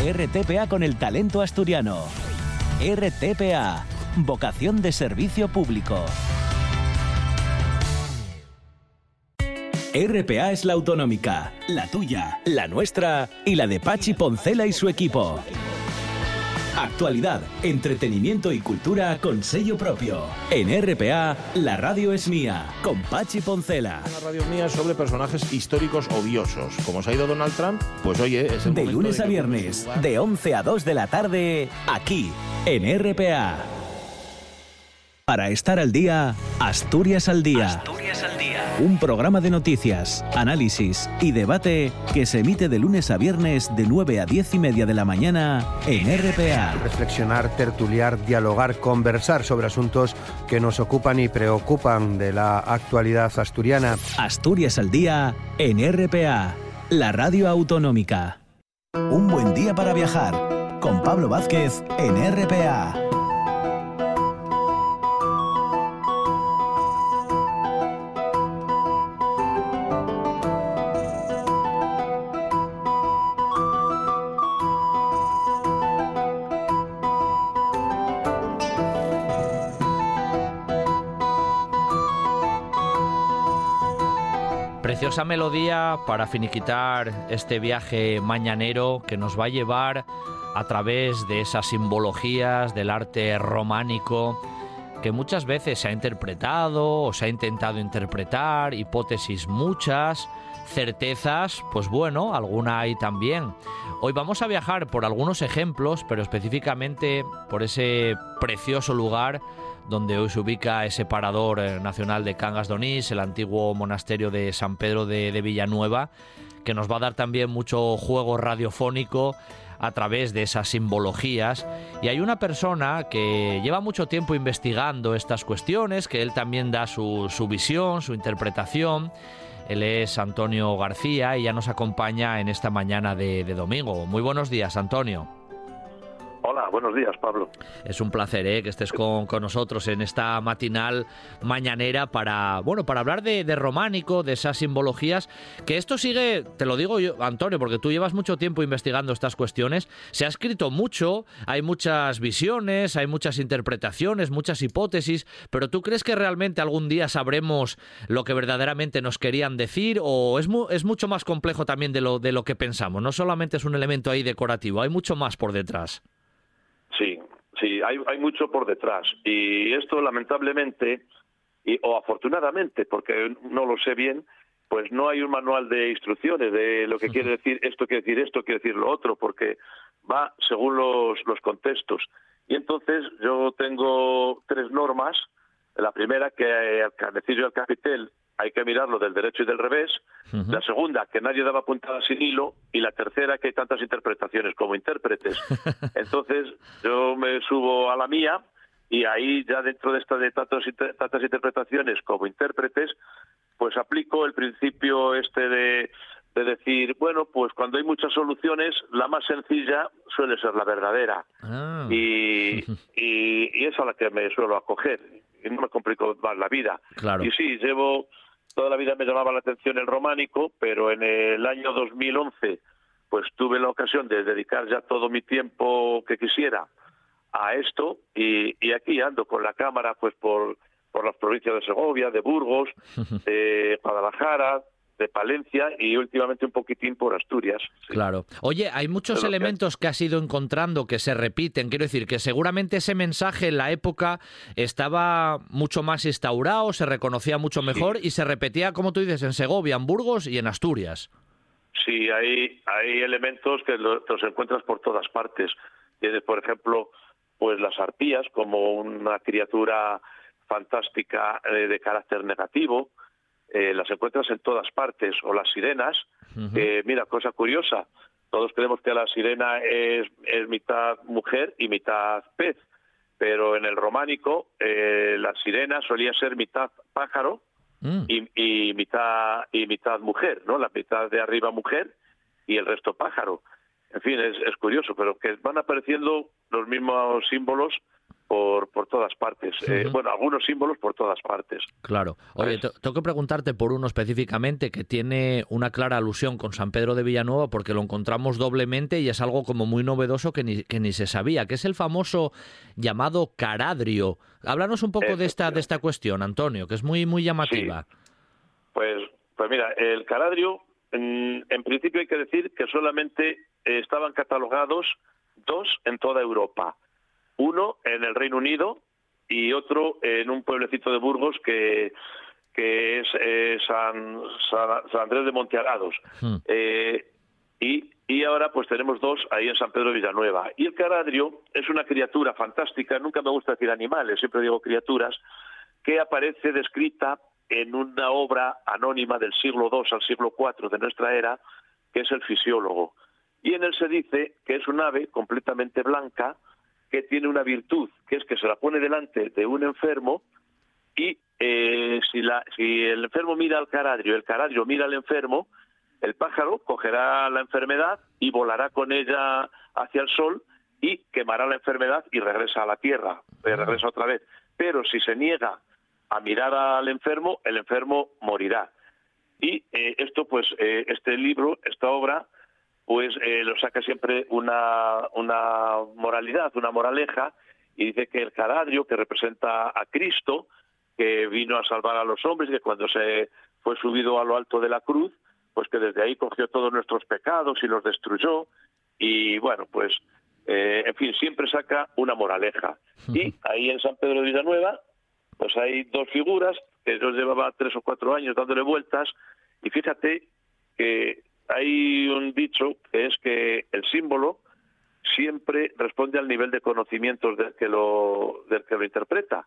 RTPA con el talento asturiano. RTPA, vocación de servicio público. RPA es la autonómica, la tuya, la nuestra y la de Pachi Poncela y su equipo. Actualidad, entretenimiento y cultura con sello propio. En RPA, la radio es mía, con Pachi Poncela. La radio mía sobre personajes históricos odiosos. Como se ha ido Donald Trump, pues oye, es el De lunes a viernes, de 11 a 2 de la tarde, aquí, en RPA. Para estar al día, Asturias al día. Asturias al día. Un programa de noticias, análisis y debate que se emite de lunes a viernes de 9 a 10 y media de la mañana en RPA. Reflexionar, tertuliar, dialogar, conversar sobre asuntos que nos ocupan y preocupan de la actualidad asturiana. Asturias al día en RPA, la radio autonómica. Un buen día para viajar con Pablo Vázquez en RPA. Preciosa melodía para finiquitar este viaje mañanero que nos va a llevar a través de esas simbologías del arte románico que muchas veces se ha interpretado o se ha intentado interpretar, hipótesis muchas, certezas, pues bueno, alguna hay también. Hoy vamos a viajar por algunos ejemplos, pero específicamente por ese precioso lugar donde hoy se ubica ese parador eh, nacional de Cangas d'Onís, el antiguo monasterio de San Pedro de, Villanueva, que nos va a dar también mucho juego radiofónico a través de esas simbologías. Y hay una persona que lleva mucho tiempo investigando estas cuestiones, que él también da su, visión, su interpretación. Él es Antonio García y ya nos acompaña en esta mañana de domingo. Muy buenos días, Antonio. Hola, buenos días, Pablo. Es un placer ¿eh? que estés con, nosotros en esta matinal mañanera para, bueno, para hablar de, de, románico, de esas simbologías, que esto sigue, te lo digo yo, Antonio, porque tú llevas mucho tiempo investigando estas cuestiones, se ha escrito mucho, hay muchas visiones, hay muchas interpretaciones, muchas hipótesis, pero ¿tú crees que realmente algún día sabremos lo que verdaderamente nos querían decir o es, mu es mucho más complejo también de lo, de lo que pensamos? No solamente es un elemento ahí decorativo, hay mucho más por detrás. Sí, hay, hay mucho por detrás. Y esto, lamentablemente, y, o afortunadamente, porque no lo sé bien, pues no hay un manual de instrucciones de lo que quiere decir esto, quiere decir esto, quiere decir lo otro, porque va según los, los contextos. Y entonces yo tengo tres normas. La primera, que al carnecillo y al capitel hay que mirarlo del derecho y del revés. Uh -huh. La segunda, que nadie daba puntada sin hilo. Y la tercera, que hay tantas interpretaciones como intérpretes. Entonces, yo me subo a la mía y ahí ya dentro de estas de tantos, tantas interpretaciones como intérpretes, pues aplico el principio este de, de decir, bueno, pues cuando hay muchas soluciones, la más sencilla suele ser la verdadera. Ah. Y, y, y es a la que me suelo acoger. Y no me complico más la vida. Claro. Y sí, llevo toda la vida me llamaba la atención el románico, pero en el año 2011 pues tuve la ocasión de dedicar ya todo mi tiempo que quisiera a esto y, y aquí ando con la cámara pues por, por las provincias de Segovia, de Burgos, de Guadalajara, de Palencia y últimamente un poquitín por Asturias. Sí. Claro. Oye, hay muchos Pero elementos que... has ido encontrando que se repiten. Quiero decir que seguramente ese mensaje en la época estaba mucho más instaurado, se reconocía mucho mejor sí. y se repetía, como tú dices, en Segovia, en Burgos y en Asturias. Sí, hay, hay elementos que los, los encuentras por todas partes. Tienes, por ejemplo, pues las arpías como una criatura fantástica eh, de carácter negativo, eh, las encuentras en todas partes, o las sirenas, uh -huh. eh, mira, cosa curiosa, todos creemos que la sirena es, es mitad mujer y mitad pez, pero en el románico eh, la sirena solía ser mitad pájaro mm. y, y, mitad, y mitad mujer, ¿no? La mitad de arriba mujer y el resto pájaro. En fin, es, es curioso, pero que van apareciendo los mismos símbolos por, por todas partes. Uh -huh. eh, bueno, algunos símbolos por todas partes. Claro. Oye, tengo que preguntarte por uno específicamente que tiene una clara alusión con San Pedro de Villanueva porque lo encontramos doblemente y es algo como muy novedoso que ni, que ni se sabía, que es el famoso llamado caradrio. Háblanos un poco de esta, de esta cuestión, Antonio, que es muy, muy llamativa. Sí. Pues, pues mira, el caradrio, en, en principio hay que decir que solamente estaban catalogados dos en toda Europa uno en el Reino Unido y otro en un pueblecito de Burgos que, que es eh, San, San, San, Andrés de Montearados. Hmm. Eh, y, y, ahora pues tenemos dos ahí en San Pedro de Villanueva. Y el caradrio es una criatura fantástica, nunca me gusta decir animales, siempre digo criaturas, que aparece descrita en una obra anónima del siglo II al siglo IV de nuestra era, que es el fisiólogo. Y en él se dice que es un ave completamente blanca que tiene una virtud, que es que se la pone delante de un enfermo y eh, si, la, si el enfermo mira al caradrio, el caradrio mira al enfermo, el pájaro cogerá la enfermedad y volará con ella hacia el sol y quemará la enfermedad y regresa a la tierra, eh, regresa otra vez. Pero si se niega a mirar al enfermo, el enfermo morirá. Y eh, esto, pues, eh, este libro, esta obra, pues lo saca siempre una, una moralidad, una moraleja, y dice que el caradrio, que representa a Cristo, que vino a salvar a los hombres, que cuando se fue subido a lo alto de la cruz, pues que desde ahí cogió todos nuestros pecados y los destruyó, y bueno, pues eh, en fin, siempre saca una moraleja. Y ahí en San Pedro de Villanueva, pues hay dos figuras que yo llevaba tres o cuatro años dándole vueltas, y fíjate que hay un dicho que es que el símbolo siempre responde al nivel de conocimientos del que lo, del que lo interpreta.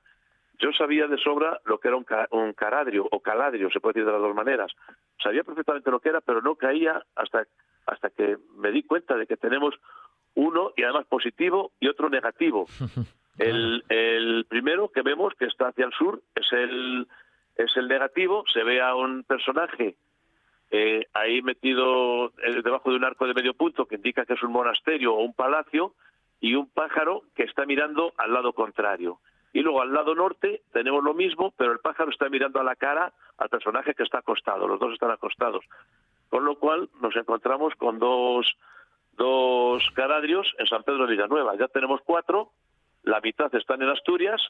Yo sabía de sobra lo que era un, un caradrio o caladrio, se puede decir de las dos maneras. Sabía perfectamente lo que era, pero no caía hasta, hasta que me di cuenta de que tenemos uno y además positivo y otro negativo. El, el primero que vemos que está hacia el sur es el, es el negativo, se ve a un personaje eh, ahí metido eh, debajo de un arco de medio punto que indica que es un monasterio o un palacio y un pájaro que está mirando al lado contrario. Y luego al lado norte tenemos lo mismo, pero el pájaro está mirando a la cara al personaje que está acostado, los dos están acostados. Con lo cual nos encontramos con dos dos caradrios en San Pedro de Villanueva. Ya tenemos cuatro, la mitad están en Asturias,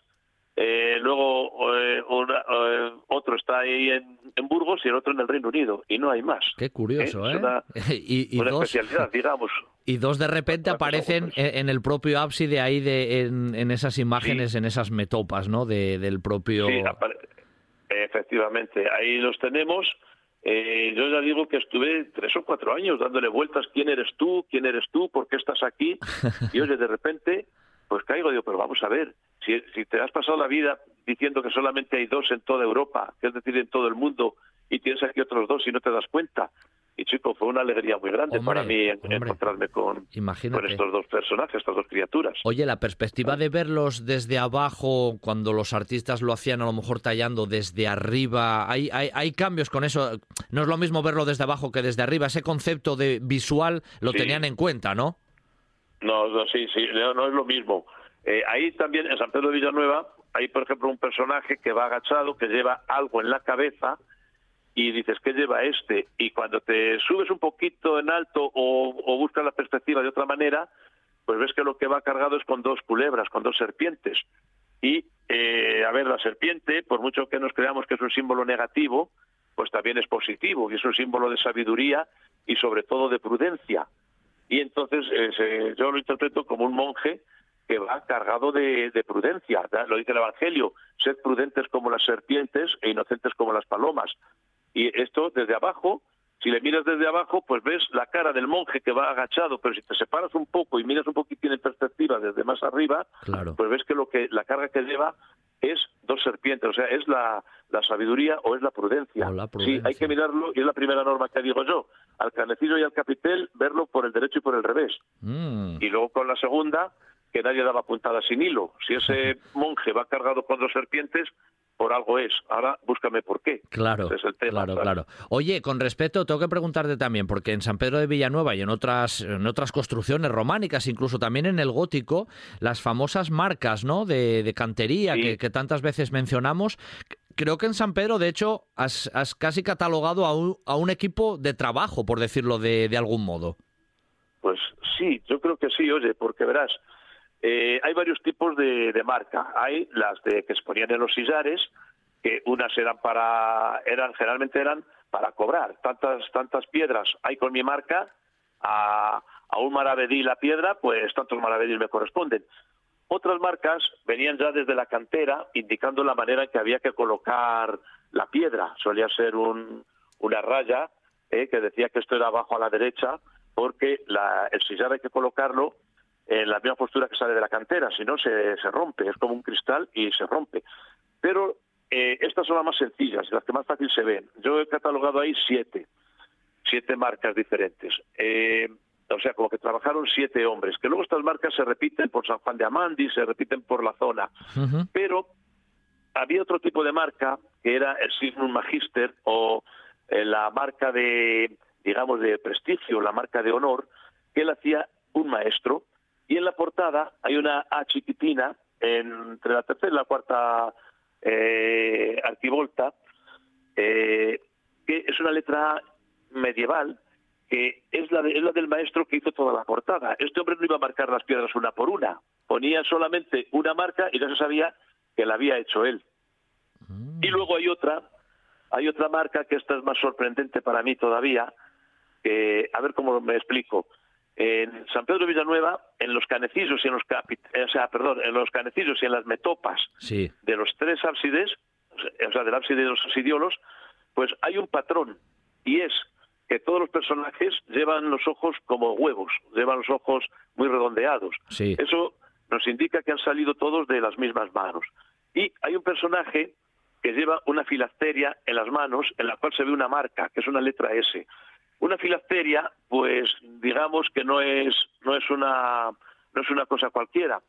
eh, luego eh, eh, otro está ahí en, Burgos y el otro en el Reino Unido, y no hay más. Qué curioso, ¿eh? Una, y, dos, especialidad, digamos. Y dos de repente aparecen en, el propio ábside ahí, de, en, esas imágenes, en esas metopas, ¿no? De, del propio... Sí, efectivamente, ahí los tenemos eh, yo ya digo que estuve tres o cuatro años dándole vueltas, ¿quién eres tú? ¿quién eres tú? ¿Por qué estás aquí? Y oye, de repente, pues caigo, digo, pero vamos a ver, si, si te has pasado la vida diciendo que solamente hay dos en toda Europa, es decir, en todo el mundo, y tienes aquí otros dos y no te das cuenta, y chico, fue una alegría muy grande para mí encontrarme con, con, estos dos personajes, estas dos criaturas. Oye, la perspectiva de verlos desde abajo, cuando los artistas lo hacían a lo mejor tallando desde arriba, hay, hay, hay cambios con eso. No es lo mismo verlo desde abajo que desde arriba. Ese concepto de visual lo tenían en cuenta, ¿no? No, no sí, sí, no, es lo mismo. Eh, ahí también, en San Pedro de Villanueva, hay, por ejemplo, un personaje que va agachado, que lleva algo en la cabeza, y dices, ¿qué lleva este? Y cuando te subes un poquito en alto o, buscas la perspectiva de otra manera, pues ves que lo que va cargado es con dos culebras, con dos serpientes. Y, eh, a ver, la serpiente, por mucho que nos creamos que es un símbolo negativo, pues también es positivo y es un símbolo de sabiduría y sobre todo de prudencia. Y entonces eh, yo lo interpreto como un monje que va cargado de, de prudencia. Lo dice el Evangelio, sed prudentes como las serpientes e inocentes como las palomas. Y esto desde abajo, si le miras desde abajo, pues ves la cara del monje que va agachado, pero si te separas un poco y miras un poquitín en perspectiva desde más arriba, pues ves que lo que la carga que lleva es dos serpientes, o sea, es la, la sabiduría o es la prudencia. Sí, hay que mirarlo, y es la primera norma que digo yo, al canecillo y al capitel, verlo por el derecho y por el revés. Mm. Y luego con la segunda, que nadie daba puntada sin hilo. Si ese monje va cargado con dos serpientes, por algo es. Ahora búscame por qué. Claro, claro, claro. Oye, con respeto, tengo que preguntarte también, porque en San Pedro de Villanueva y en otras, en otras construcciones románicas, incluso también en el gótico, las famosas marcas ¿no? de, cantería que, tantas veces mencionamos, creo que en San Pedro, de hecho, has, casi catalogado a un, a un, equipo de trabajo, por decirlo de, de algún modo. Pues sí, yo creo que sí, oye, porque verás, eh, hay varios tipos de, marca. Hay las de que se ponían en los sillares, que unas eran para, eran generalmente eran para cobrar. Tantas tantas piedras hay con mi marca, a, un maravedí la piedra, pues tantos maravedís me corresponden. Otras marcas venían ya desde la cantera, indicando la manera en que había que colocar la piedra. Solía ser un, una raya eh, que decía que esto era abajo a la derecha, porque el sillar hay que colocarlo en la misma postura que sale de la cantera, si no se, se rompe, es como un cristal y se rompe. Pero eh, estas son las más sencillas, las que más fácil se ven. Yo he catalogado ahí siete, siete marcas diferentes. Eh, o sea, como que trabajaron siete hombres, que luego estas marcas se repiten por San Juan de Amandi, se repiten por la zona. Pero había otro tipo de marca que era el Signum Magister o eh, la marca de, digamos, de prestigio, la marca de honor, que él hacía un maestro. Y en la portada hay una A chiquitina entre la tercera y la cuarta eh, arquivolta, eh, que es una letra medieval que es la, es la del maestro que hizo toda la portada. Este hombre no iba a marcar las piedras una por una, ponía solamente una marca y ya se sabía que la había hecho él. Y luego hay otra, hay otra marca que esta es más sorprendente para mí todavía, que a ver cómo me explico. En San Pedro de Villanueva, en los canecillos y en los o sea, perdón, en los canecillos y en las metopas de los tres ábsides, o sea, del ábside de los absidiolos, pues hay un patrón y es que todos los personajes llevan los ojos como huevos, llevan los ojos muy redondeados. Eso nos indica que han salido todos de las mismas manos. Y hay un personaje que lleva una filacteria en las manos en la cual se ve una marca, que es una letra S. Una filacteria, pues digamos que no es, no es, una, no es una cosa cualquiera.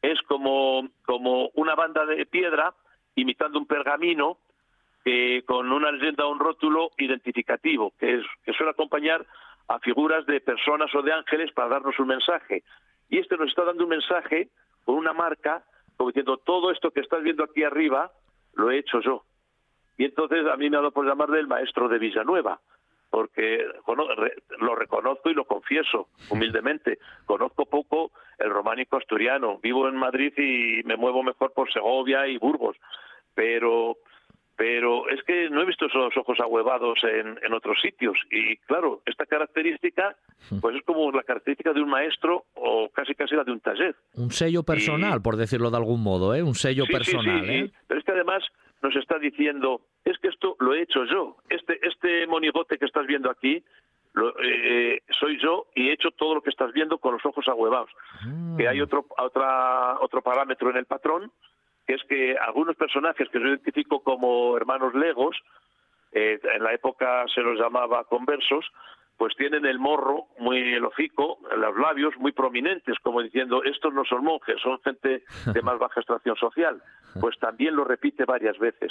Es como, como una banda de piedra imitando un pergamino que con una leyenda o un rótulo identificativo, que, es, que suele acompañar a figuras de personas o de ángeles para darnos un mensaje. Y este nos está dando un mensaje con una marca, como diciendo, todo esto que estás viendo aquí arriba, lo he hecho yo. Y entonces a mí me ha dado por llamarle el maestro de Villanueva, porque lo reconozco y lo confieso humildemente. Conozco poco el románico asturiano. Vivo en Madrid y me muevo mejor por Segovia y Burgos. Pero, pero es que no he visto esos ojos ahuevados en, en otros sitios. Y claro, esta característica pues es como la característica de un maestro o casi casi la de un taller. Un sello personal, por decirlo de algún modo, ¿eh? Un sello personal, sí, ¿eh? Pero es que además nos está diciendo, es que esto lo he hecho yo. Este, este monigote que estás viendo aquí, lo, eh, soy yo y he hecho todo lo que estás viendo con los ojos ahuevados. Ah. Que hay otro, otra, otro parámetro en el patrón, que es que algunos personajes que yo identifico como hermanos legos, eh, en la época se los llamaba conversos, pues tienen el morro muy el hocico, los labios muy prominentes, como diciendo, estos no son monjes, son gente de más baja extracción social. Pues también lo repite varias veces.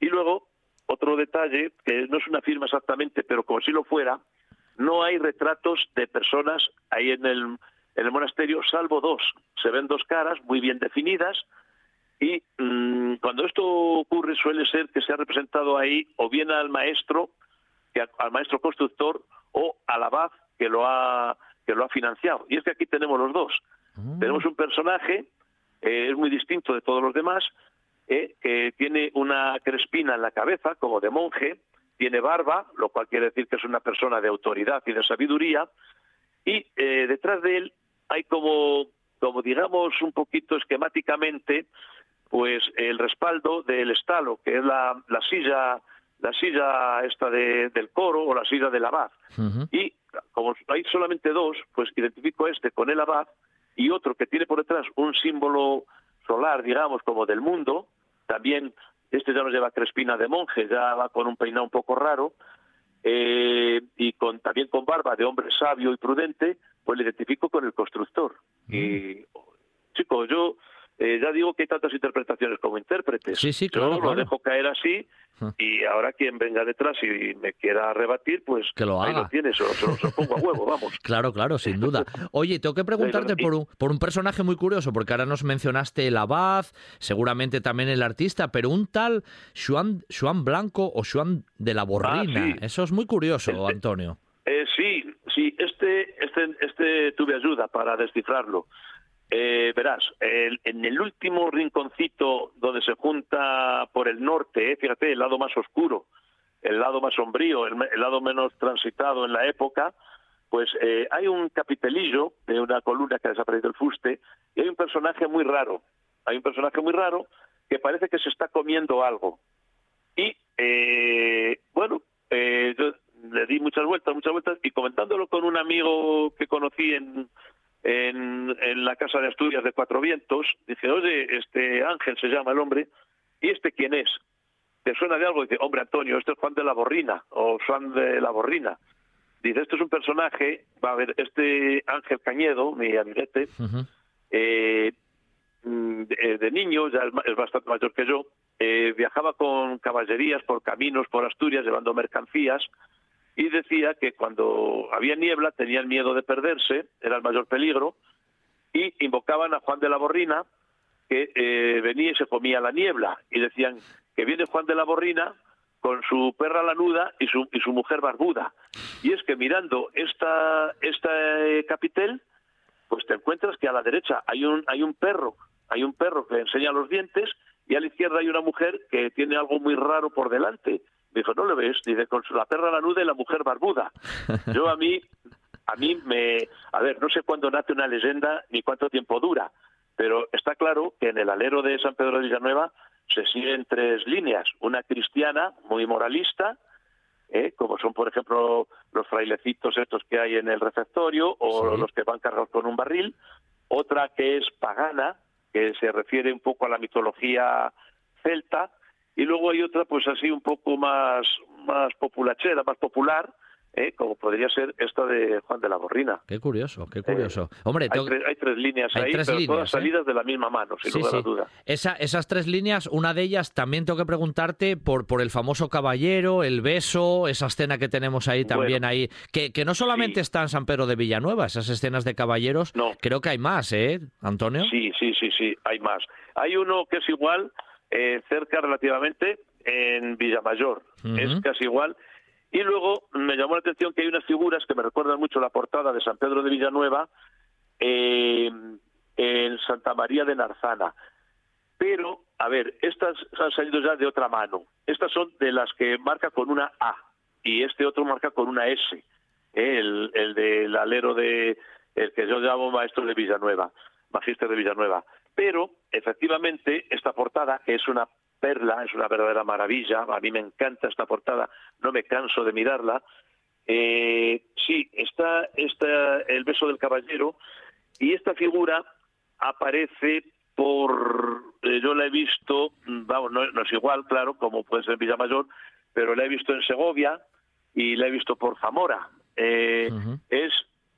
Y luego, otro detalle, que no es una firma exactamente, pero como si lo fuera, no hay retratos de personas ahí en el, monasterio, salvo dos. Se ven dos caras muy bien definidas, y mm, cuando esto ocurre suele ser que se ha representado ahí o bien al maestro, que al maestro constructor, o al abad que lo ha que lo ha financiado. Y es que aquí tenemos los dos. Mm. Tenemos un personaje, eh, es muy distinto de todos los demás, eh, que tiene una crespina en la cabeza, como de monje, tiene barba, lo cual quiere decir que es una persona de autoridad y de sabiduría, y eh, detrás de él hay como, como digamos un poquito esquemáticamente, pues el respaldo del estalo, que es la, la silla la silla esta del coro o la silla del abad. Y como hay solamente dos, pues identifico este con el abad y otro que tiene por detrás un símbolo solar, digamos, como del mundo. También este ya no lleva crespina de monje, ya va con un peinado un poco raro. Eh, y con también con barba de hombre sabio y prudente, pues le identifico con el constructor. Mm. Y, chicos, yo eh, ya digo que hay tantas interpretaciones como intérpretes. Sí, sí, claro. Yo lo dejo caer así y ahora quien venga detrás y me quiera rebatir, pues que lo ahí lo tienes, se lo, pongo a huevo, vamos. claro, claro, sin duda. Oye, tengo que preguntarte por un, por un personaje muy curioso, porque ahora nos mencionaste el abad, seguramente también el artista, pero un tal Juan, Juan Blanco o Juan de la Borrina. Ah, Eso es muy curioso, Antonio. Eh, sí, sí, este, este, este tuve ayuda para descifrarlo. Eh, verás, en el último rinconcito donde se junta por el norte, eh, fíjate, el lado más oscuro, el lado más sombrío, el, lado menos transitado en la época, pues eh, hay un capitelillo de una columna que ha desaparecido el fuste y hay un personaje muy raro. Hay un personaje muy raro que parece que se está comiendo algo. Y bueno, yo le di muchas vueltas, muchas vueltas y comentándolo con un amigo que conocí en en, la casa de Asturias de Cuatro Vientos, dice, oye, este Ángel se llama el hombre, ¿y este quién es? ¿Te suena de algo? dice, hombre, Antonio, este es Juan de la Borrina, o Juan de la Borrina. Dice, este es un personaje, va a ver, este Ángel Cañedo, mi amiguete, eh, mm, de, niño, ya es, bastante mayor que yo, eh, viajaba con caballerías por caminos por Asturias llevando mercancías y decía que cuando había niebla tenían miedo de perderse, era el mayor peligro, y invocaban a Juan de la Borrina, que eh, venía y se comía la niebla, y decían que viene Juan de la Borrina con su perra lanuda y su, y su mujer barbuda. Y es que mirando esta, esta eh, capitel, pues te encuentras que a la derecha hay un, hay un perro, hay un perro que enseña los dientes, y a la izquierda hay una mujer que tiene algo muy raro por delante. Dijo, ¿no lo ves? Dice, con la perra lanuda y la mujer barbuda. Yo a mí, a mí me... A ver, no sé cuándo nace una leyenda ni cuánto tiempo dura, pero está claro que en el alero de San Pedro de Villanueva se siguen tres líneas. Una cristiana, muy moralista, ¿eh? como son, por ejemplo, los frailecitos estos que hay en el receptorio o los que van cargados con un barril. Otra que es pagana, que se refiere un poco a la mitología celta. Y luego hay otra, pues así, un poco más, más populachera, más popular, ¿eh? como podría ser esta de Juan de la Borrina. Qué curioso, qué curioso. Eh, Hombre, hay, tres, líneas ahí, pero todas ¿eh? salidas de la misma mano, sin lugar a duda. Esa, esas tres líneas, una de ellas también tengo que preguntarte por, por el famoso caballero, el beso, esa escena que tenemos ahí también ahí, que, que no solamente está en San Pedro de Villanueva, esas escenas de caballeros, no. creo que hay más, ¿eh, Antonio? Sí, sí, sí, sí, hay más. Hay uno que es igual, cerca relativamente, en Villamayor, es casi igual, y luego me llamó la atención que hay unas figuras que me recuerdan mucho la portada de San Pedro de Villanueva eh, en Santa María de Narzana. Pero, a ver, estas han salido ya de otra mano. Estas son de las que marca con una A y este otro marca con una S. Eh, el, el del alero de, el que yo llamo maestro de Villanueva, magíster de Villanueva. Pero, efectivamente, esta portada, es una perla, es una verdadera maravilla, a mí me encanta esta portada, no me canso de mirarla. Eh, sí, está, está el beso del caballero y esta figura aparece por, eh, yo la he visto, vamos, no, es igual, claro, como puede ser en Villamayor, pero la he visto en Segovia y la he visto por Zamora. Eh, es,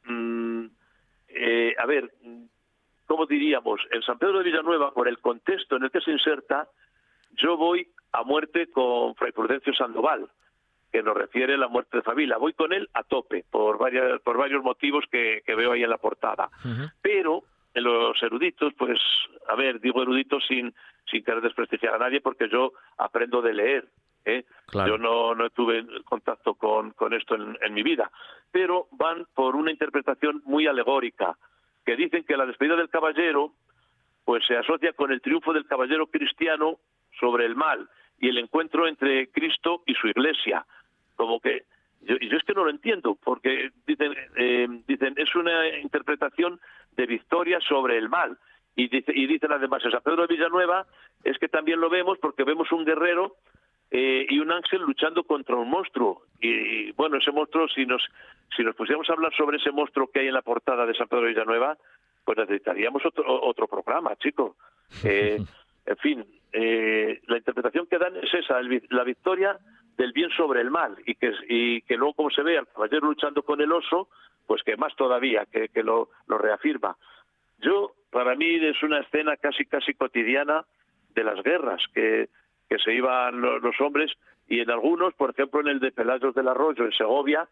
mm, a ver, ¿cómo diríamos? En San Pedro de Villanueva, por el contexto en el que se inserta, yo voy a muerte con Fray Prudencio Sandoval, que nos refiere a la muerte de Fabila. Voy con él a tope, por, varias, por varios motivos que, veo ahí en la portada. Pero en los eruditos, pues, a ver, digo eruditos sin, sin querer desprestigiar a nadie, porque yo aprendo de leer. ¿eh? Yo no, no tuve contacto con, con esto en, en mi vida. Pero van por una interpretación muy alegórica, que dicen que la despedida del caballero pues se asocia con el triunfo del caballero cristiano sobre el mal y el encuentro entre Cristo y su iglesia. Como que yo, es que no lo entiendo, porque dicen, eh, dicen es una interpretación de victoria sobre el mal. Y, dice, y dicen además, en San Pedro de Villanueva es que también lo vemos porque vemos un guerrero eh, y un ángel luchando contra un monstruo. Y, bueno, ese monstruo, si nos, si nos pusiéramos a hablar sobre ese monstruo que hay en la portada de San Pedro de Villanueva, pues necesitaríamos otro, otro programa, chico. Eh, en fin, eh, la interpretación que dan es esa, la victoria del bien sobre el mal, y que, y que luego como se ve al caballero luchando con el oso, pues que más todavía, que, que lo, lo reafirma. Yo, para mí es una escena casi, casi cotidiana de las guerras, que, que se iban los, hombres, y en algunos, por ejemplo en el de Pelayos del Arroyo, en Segovia,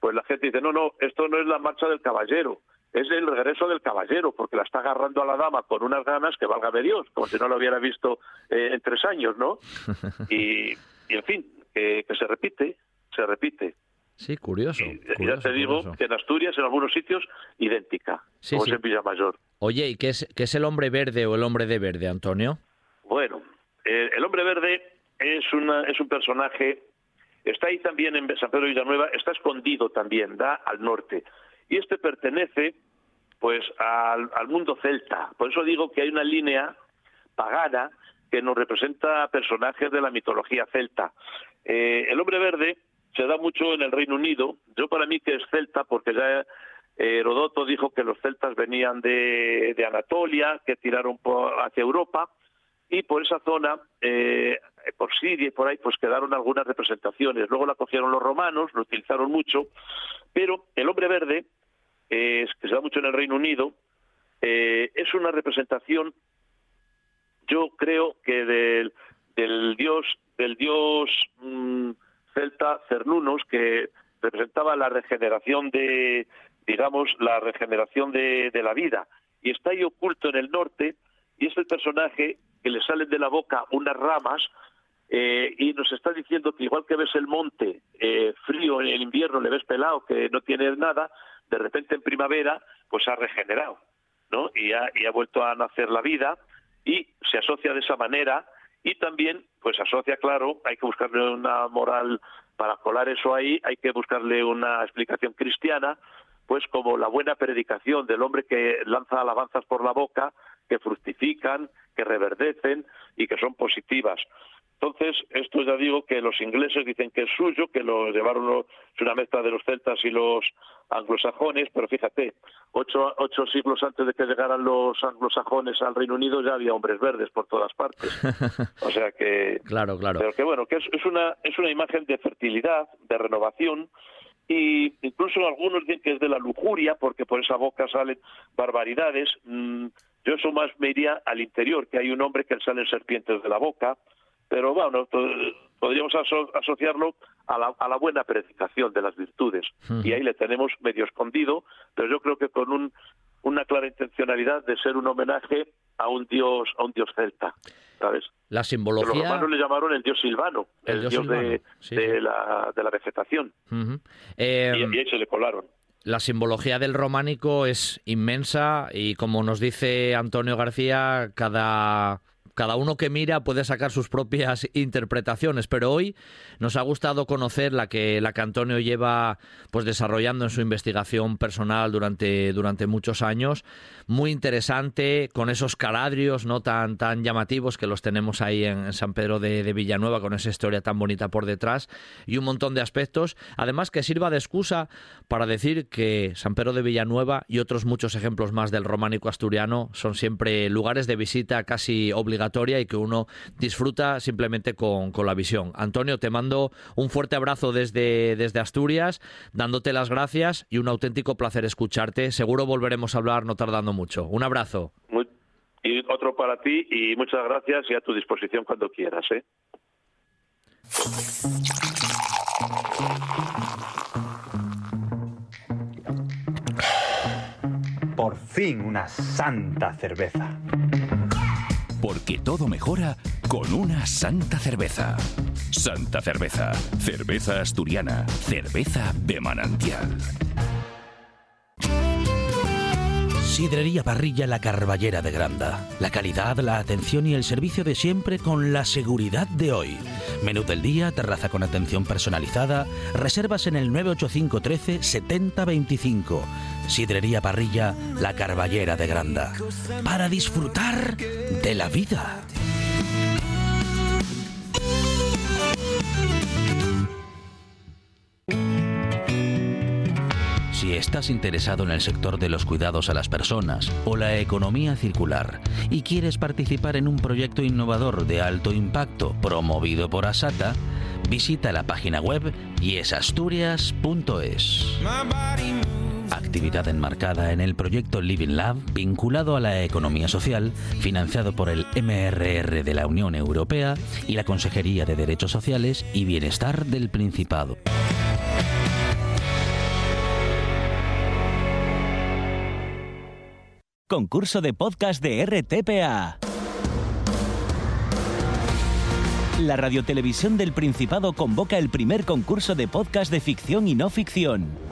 pues la gente dice, no, no, esto no es la marcha del caballero, es el regreso del caballero, porque la está agarrando a la dama con unas ganas que valga de Dios, como si no lo hubiera visto eh, en tres años, ¿no? Y, en fin, que, se repite, se repite. Sí, curioso. ya te digo que en Asturias, en algunos sitios, idéntica, como es en Villamayor. Oye, ¿y qué es, qué es el hombre verde o el hombre de verde, Antonio? Bueno, eh, el hombre verde es, un personaje, está ahí también en San Pedro de Villanueva, está escondido también, da al norte y este pertenece pues al, mundo celta. Por eso digo que hay una línea pagana que nos representa personajes de la mitología celta. Eh, el hombre verde se da mucho en el Reino Unido. Yo para mí que es celta porque ya eh, Herodoto dijo que los celtas venían de, Anatolia, que tiraron hacia Europa y por esa zona, eh, por Siria y por ahí, pues quedaron algunas representaciones. Luego la cogieron los romanos, lo utilizaron mucho, pero el hombre verde, que se da mucho en el Reino Unido, eh, es una representación, yo creo que del, del dios, del dios mm, celta Cernunos, que representaba la regeneración de, digamos, la regeneración de, de la vida, y está ahí oculto en el norte, y es el personaje que le salen de la boca unas ramas eh, y nos está diciendo que igual que ves el monte eh, frío en el invierno, le ves pelado, que no tiene nada, de repente en primavera pues ha regenerado, ¿no? Y ha, y ha vuelto a nacer la vida y se asocia de esa manera y también pues asocia, claro, hay que buscarle una moral para colar eso ahí, hay que buscarle una explicación cristiana, pues como la buena predicación del hombre que lanza alabanzas por la boca, que fructifican, que reverdecen y que son positivas. Entonces, esto ya digo que los ingleses dicen que es suyo, que lo llevaron, es una mezcla de los celtas y los anglosajones, pero fíjate, ocho, ocho siglos antes de que llegaran los anglosajones al Reino Unido ya había hombres verdes por todas partes. O sea que... claro, claro. Pero que bueno, que es, es, una, es una imagen de fertilidad, de renovación, y incluso algunos dicen que es de la lujuria, porque por esa boca salen barbaridades. Mm, yo eso más me iría al interior, que hay un hombre que salen serpientes de la boca, pero bueno, podríamos asociarlo a la, a la, buena predicación de las virtudes. Y ahí le tenemos medio escondido, pero yo creo que con un, una clara intencionalidad de ser un homenaje a un dios, a un dios celta. ¿sabes? La simbología. Los romanos le llamaron el dios silvano, el, dios, De, de, La, de, la, vegetación. eh, y, y ahí se le colaron. La simbología del románico es inmensa y como nos dice Antonio García, cada cada uno que mira puede sacar sus propias interpretaciones, pero hoy nos ha gustado conocer la que la que Antonio lleva pues desarrollando en su investigación personal durante, durante muchos años, muy interesante con esos caladrios no tan tan llamativos que los tenemos ahí en San Pedro de, de Villanueva con esa historia tan bonita por detrás y un montón de aspectos, además que sirva de excusa para decir que San Pedro de Villanueva y otros muchos ejemplos más del románico asturiano son siempre lugares de visita casi obligatorios y que uno disfruta simplemente con, con, la visión. Antonio, te mando un fuerte abrazo desde, desde Asturias, dándote las gracias y un auténtico placer escucharte. Seguro volveremos a hablar no tardando mucho. Un abrazo. Muy, y otro para ti y muchas gracias y a tu disposición cuando quieras. ¿eh? Por fin una santa cerveza porque todo mejora con una santa cerveza. Santa cerveza, cerveza asturiana, cerveza de manantial. Sidrería Parrilla La Carballera de Granda. La calidad, la atención y el servicio de siempre con la seguridad de hoy. Menú del día, terraza con atención personalizada, reservas en el 985 13 70 25. Sidrería Parrilla La Carballera de Granda. Para disfrutar de la vida. Si estás interesado en el sector de los cuidados a las personas o la economía circular y quieres participar en un proyecto innovador de alto impacto promovido por Asata, visita la página web yesasturias.es. Actividad enmarcada en el proyecto Living Lab vinculado a la economía social, financiado por el MRR de la Unión Europea y la Consejería de Derechos Sociales y Bienestar del Principado. Concurso de podcast de RTPA. La Radiotelevisión del Principado convoca el primer concurso de podcast de ficción y no ficción.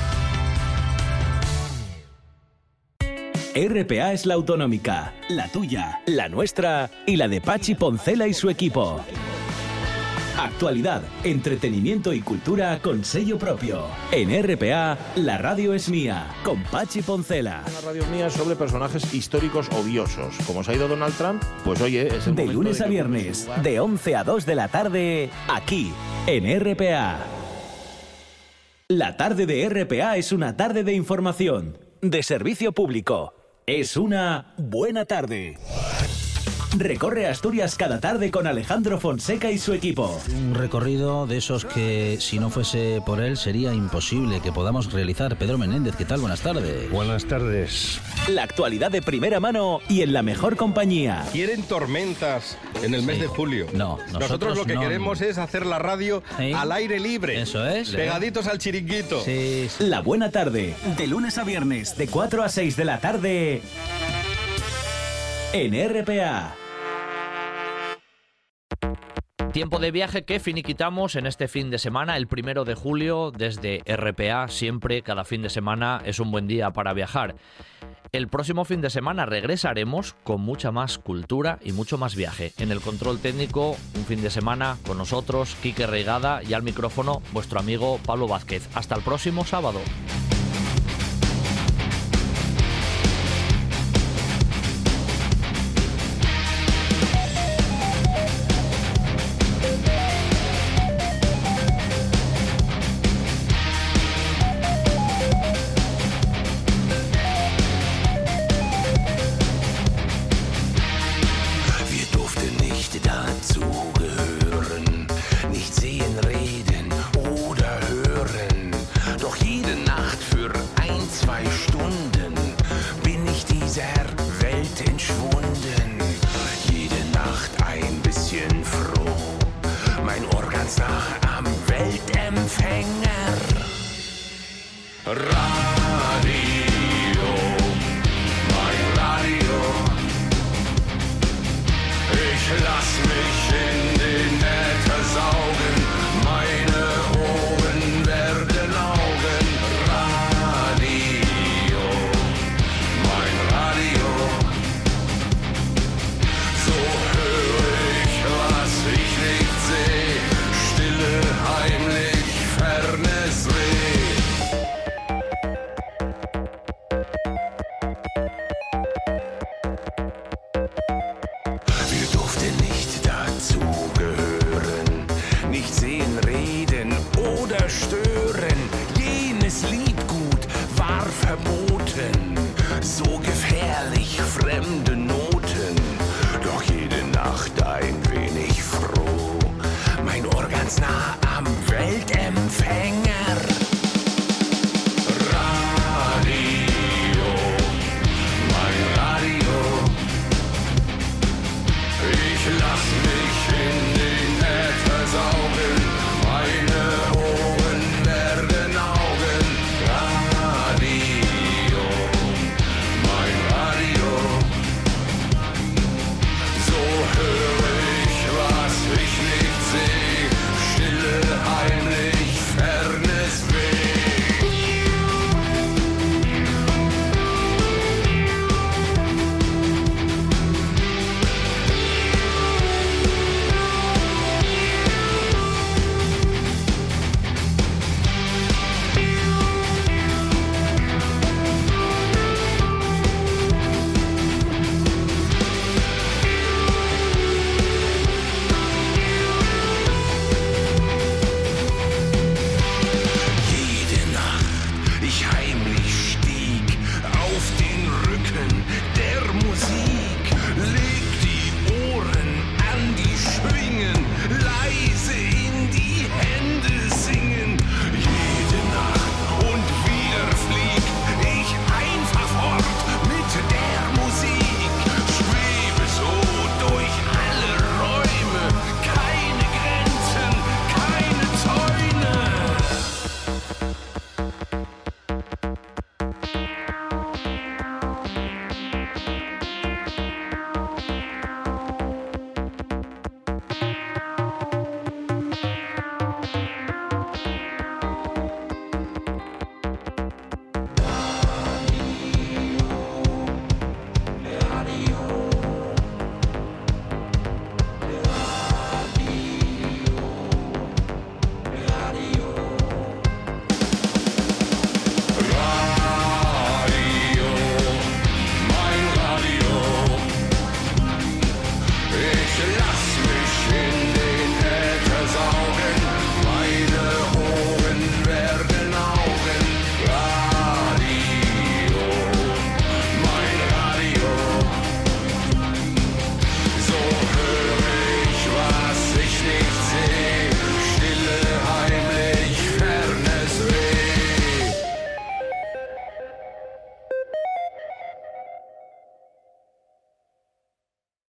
RPA es la autonómica, la tuya, la nuestra y la de Pachi Poncela y su equipo. Actualidad, entretenimiento y cultura con sello propio. En RPA, la radio es mía, con Pachi Poncela. Una radio mía sobre personajes históricos odiosos. Como se ha ido Donald Trump, pues oye, es el De lunes de a viernes, de 11 a 2 de la tarde, aquí, en RPA. La tarde de RPA es una tarde de información, de servicio público. Es una buena tarde. Recorre Asturias cada tarde con Alejandro Fonseca y su equipo. Un recorrido de esos que, si no fuese por él, sería imposible que podamos realizar. Pedro Menéndez, ¿qué tal? Buenas tardes. Buenas tardes. La actualidad de primera mano y en la mejor compañía. Quieren tormentas en el mes Sí. de julio. No, nosotros, nosotros lo que no. queremos es hacer la radio Sí. al aire libre. Eso es. Pegaditos al chiringuito. Sí, sí. La buena tarde, de lunes a viernes, de 4 a 6 de la tarde, en RPA. Tiempo de viaje que finiquitamos en este fin de semana, el primero de julio, desde RPA. Siempre, cada fin de semana, es un buen día para viajar. El próximo fin de semana regresaremos con mucha más cultura y mucho más viaje. En el control técnico, un fin de semana con nosotros, Quique Reigada y al micrófono, vuestro amigo Pablo Vázquez. Hasta el próximo sábado.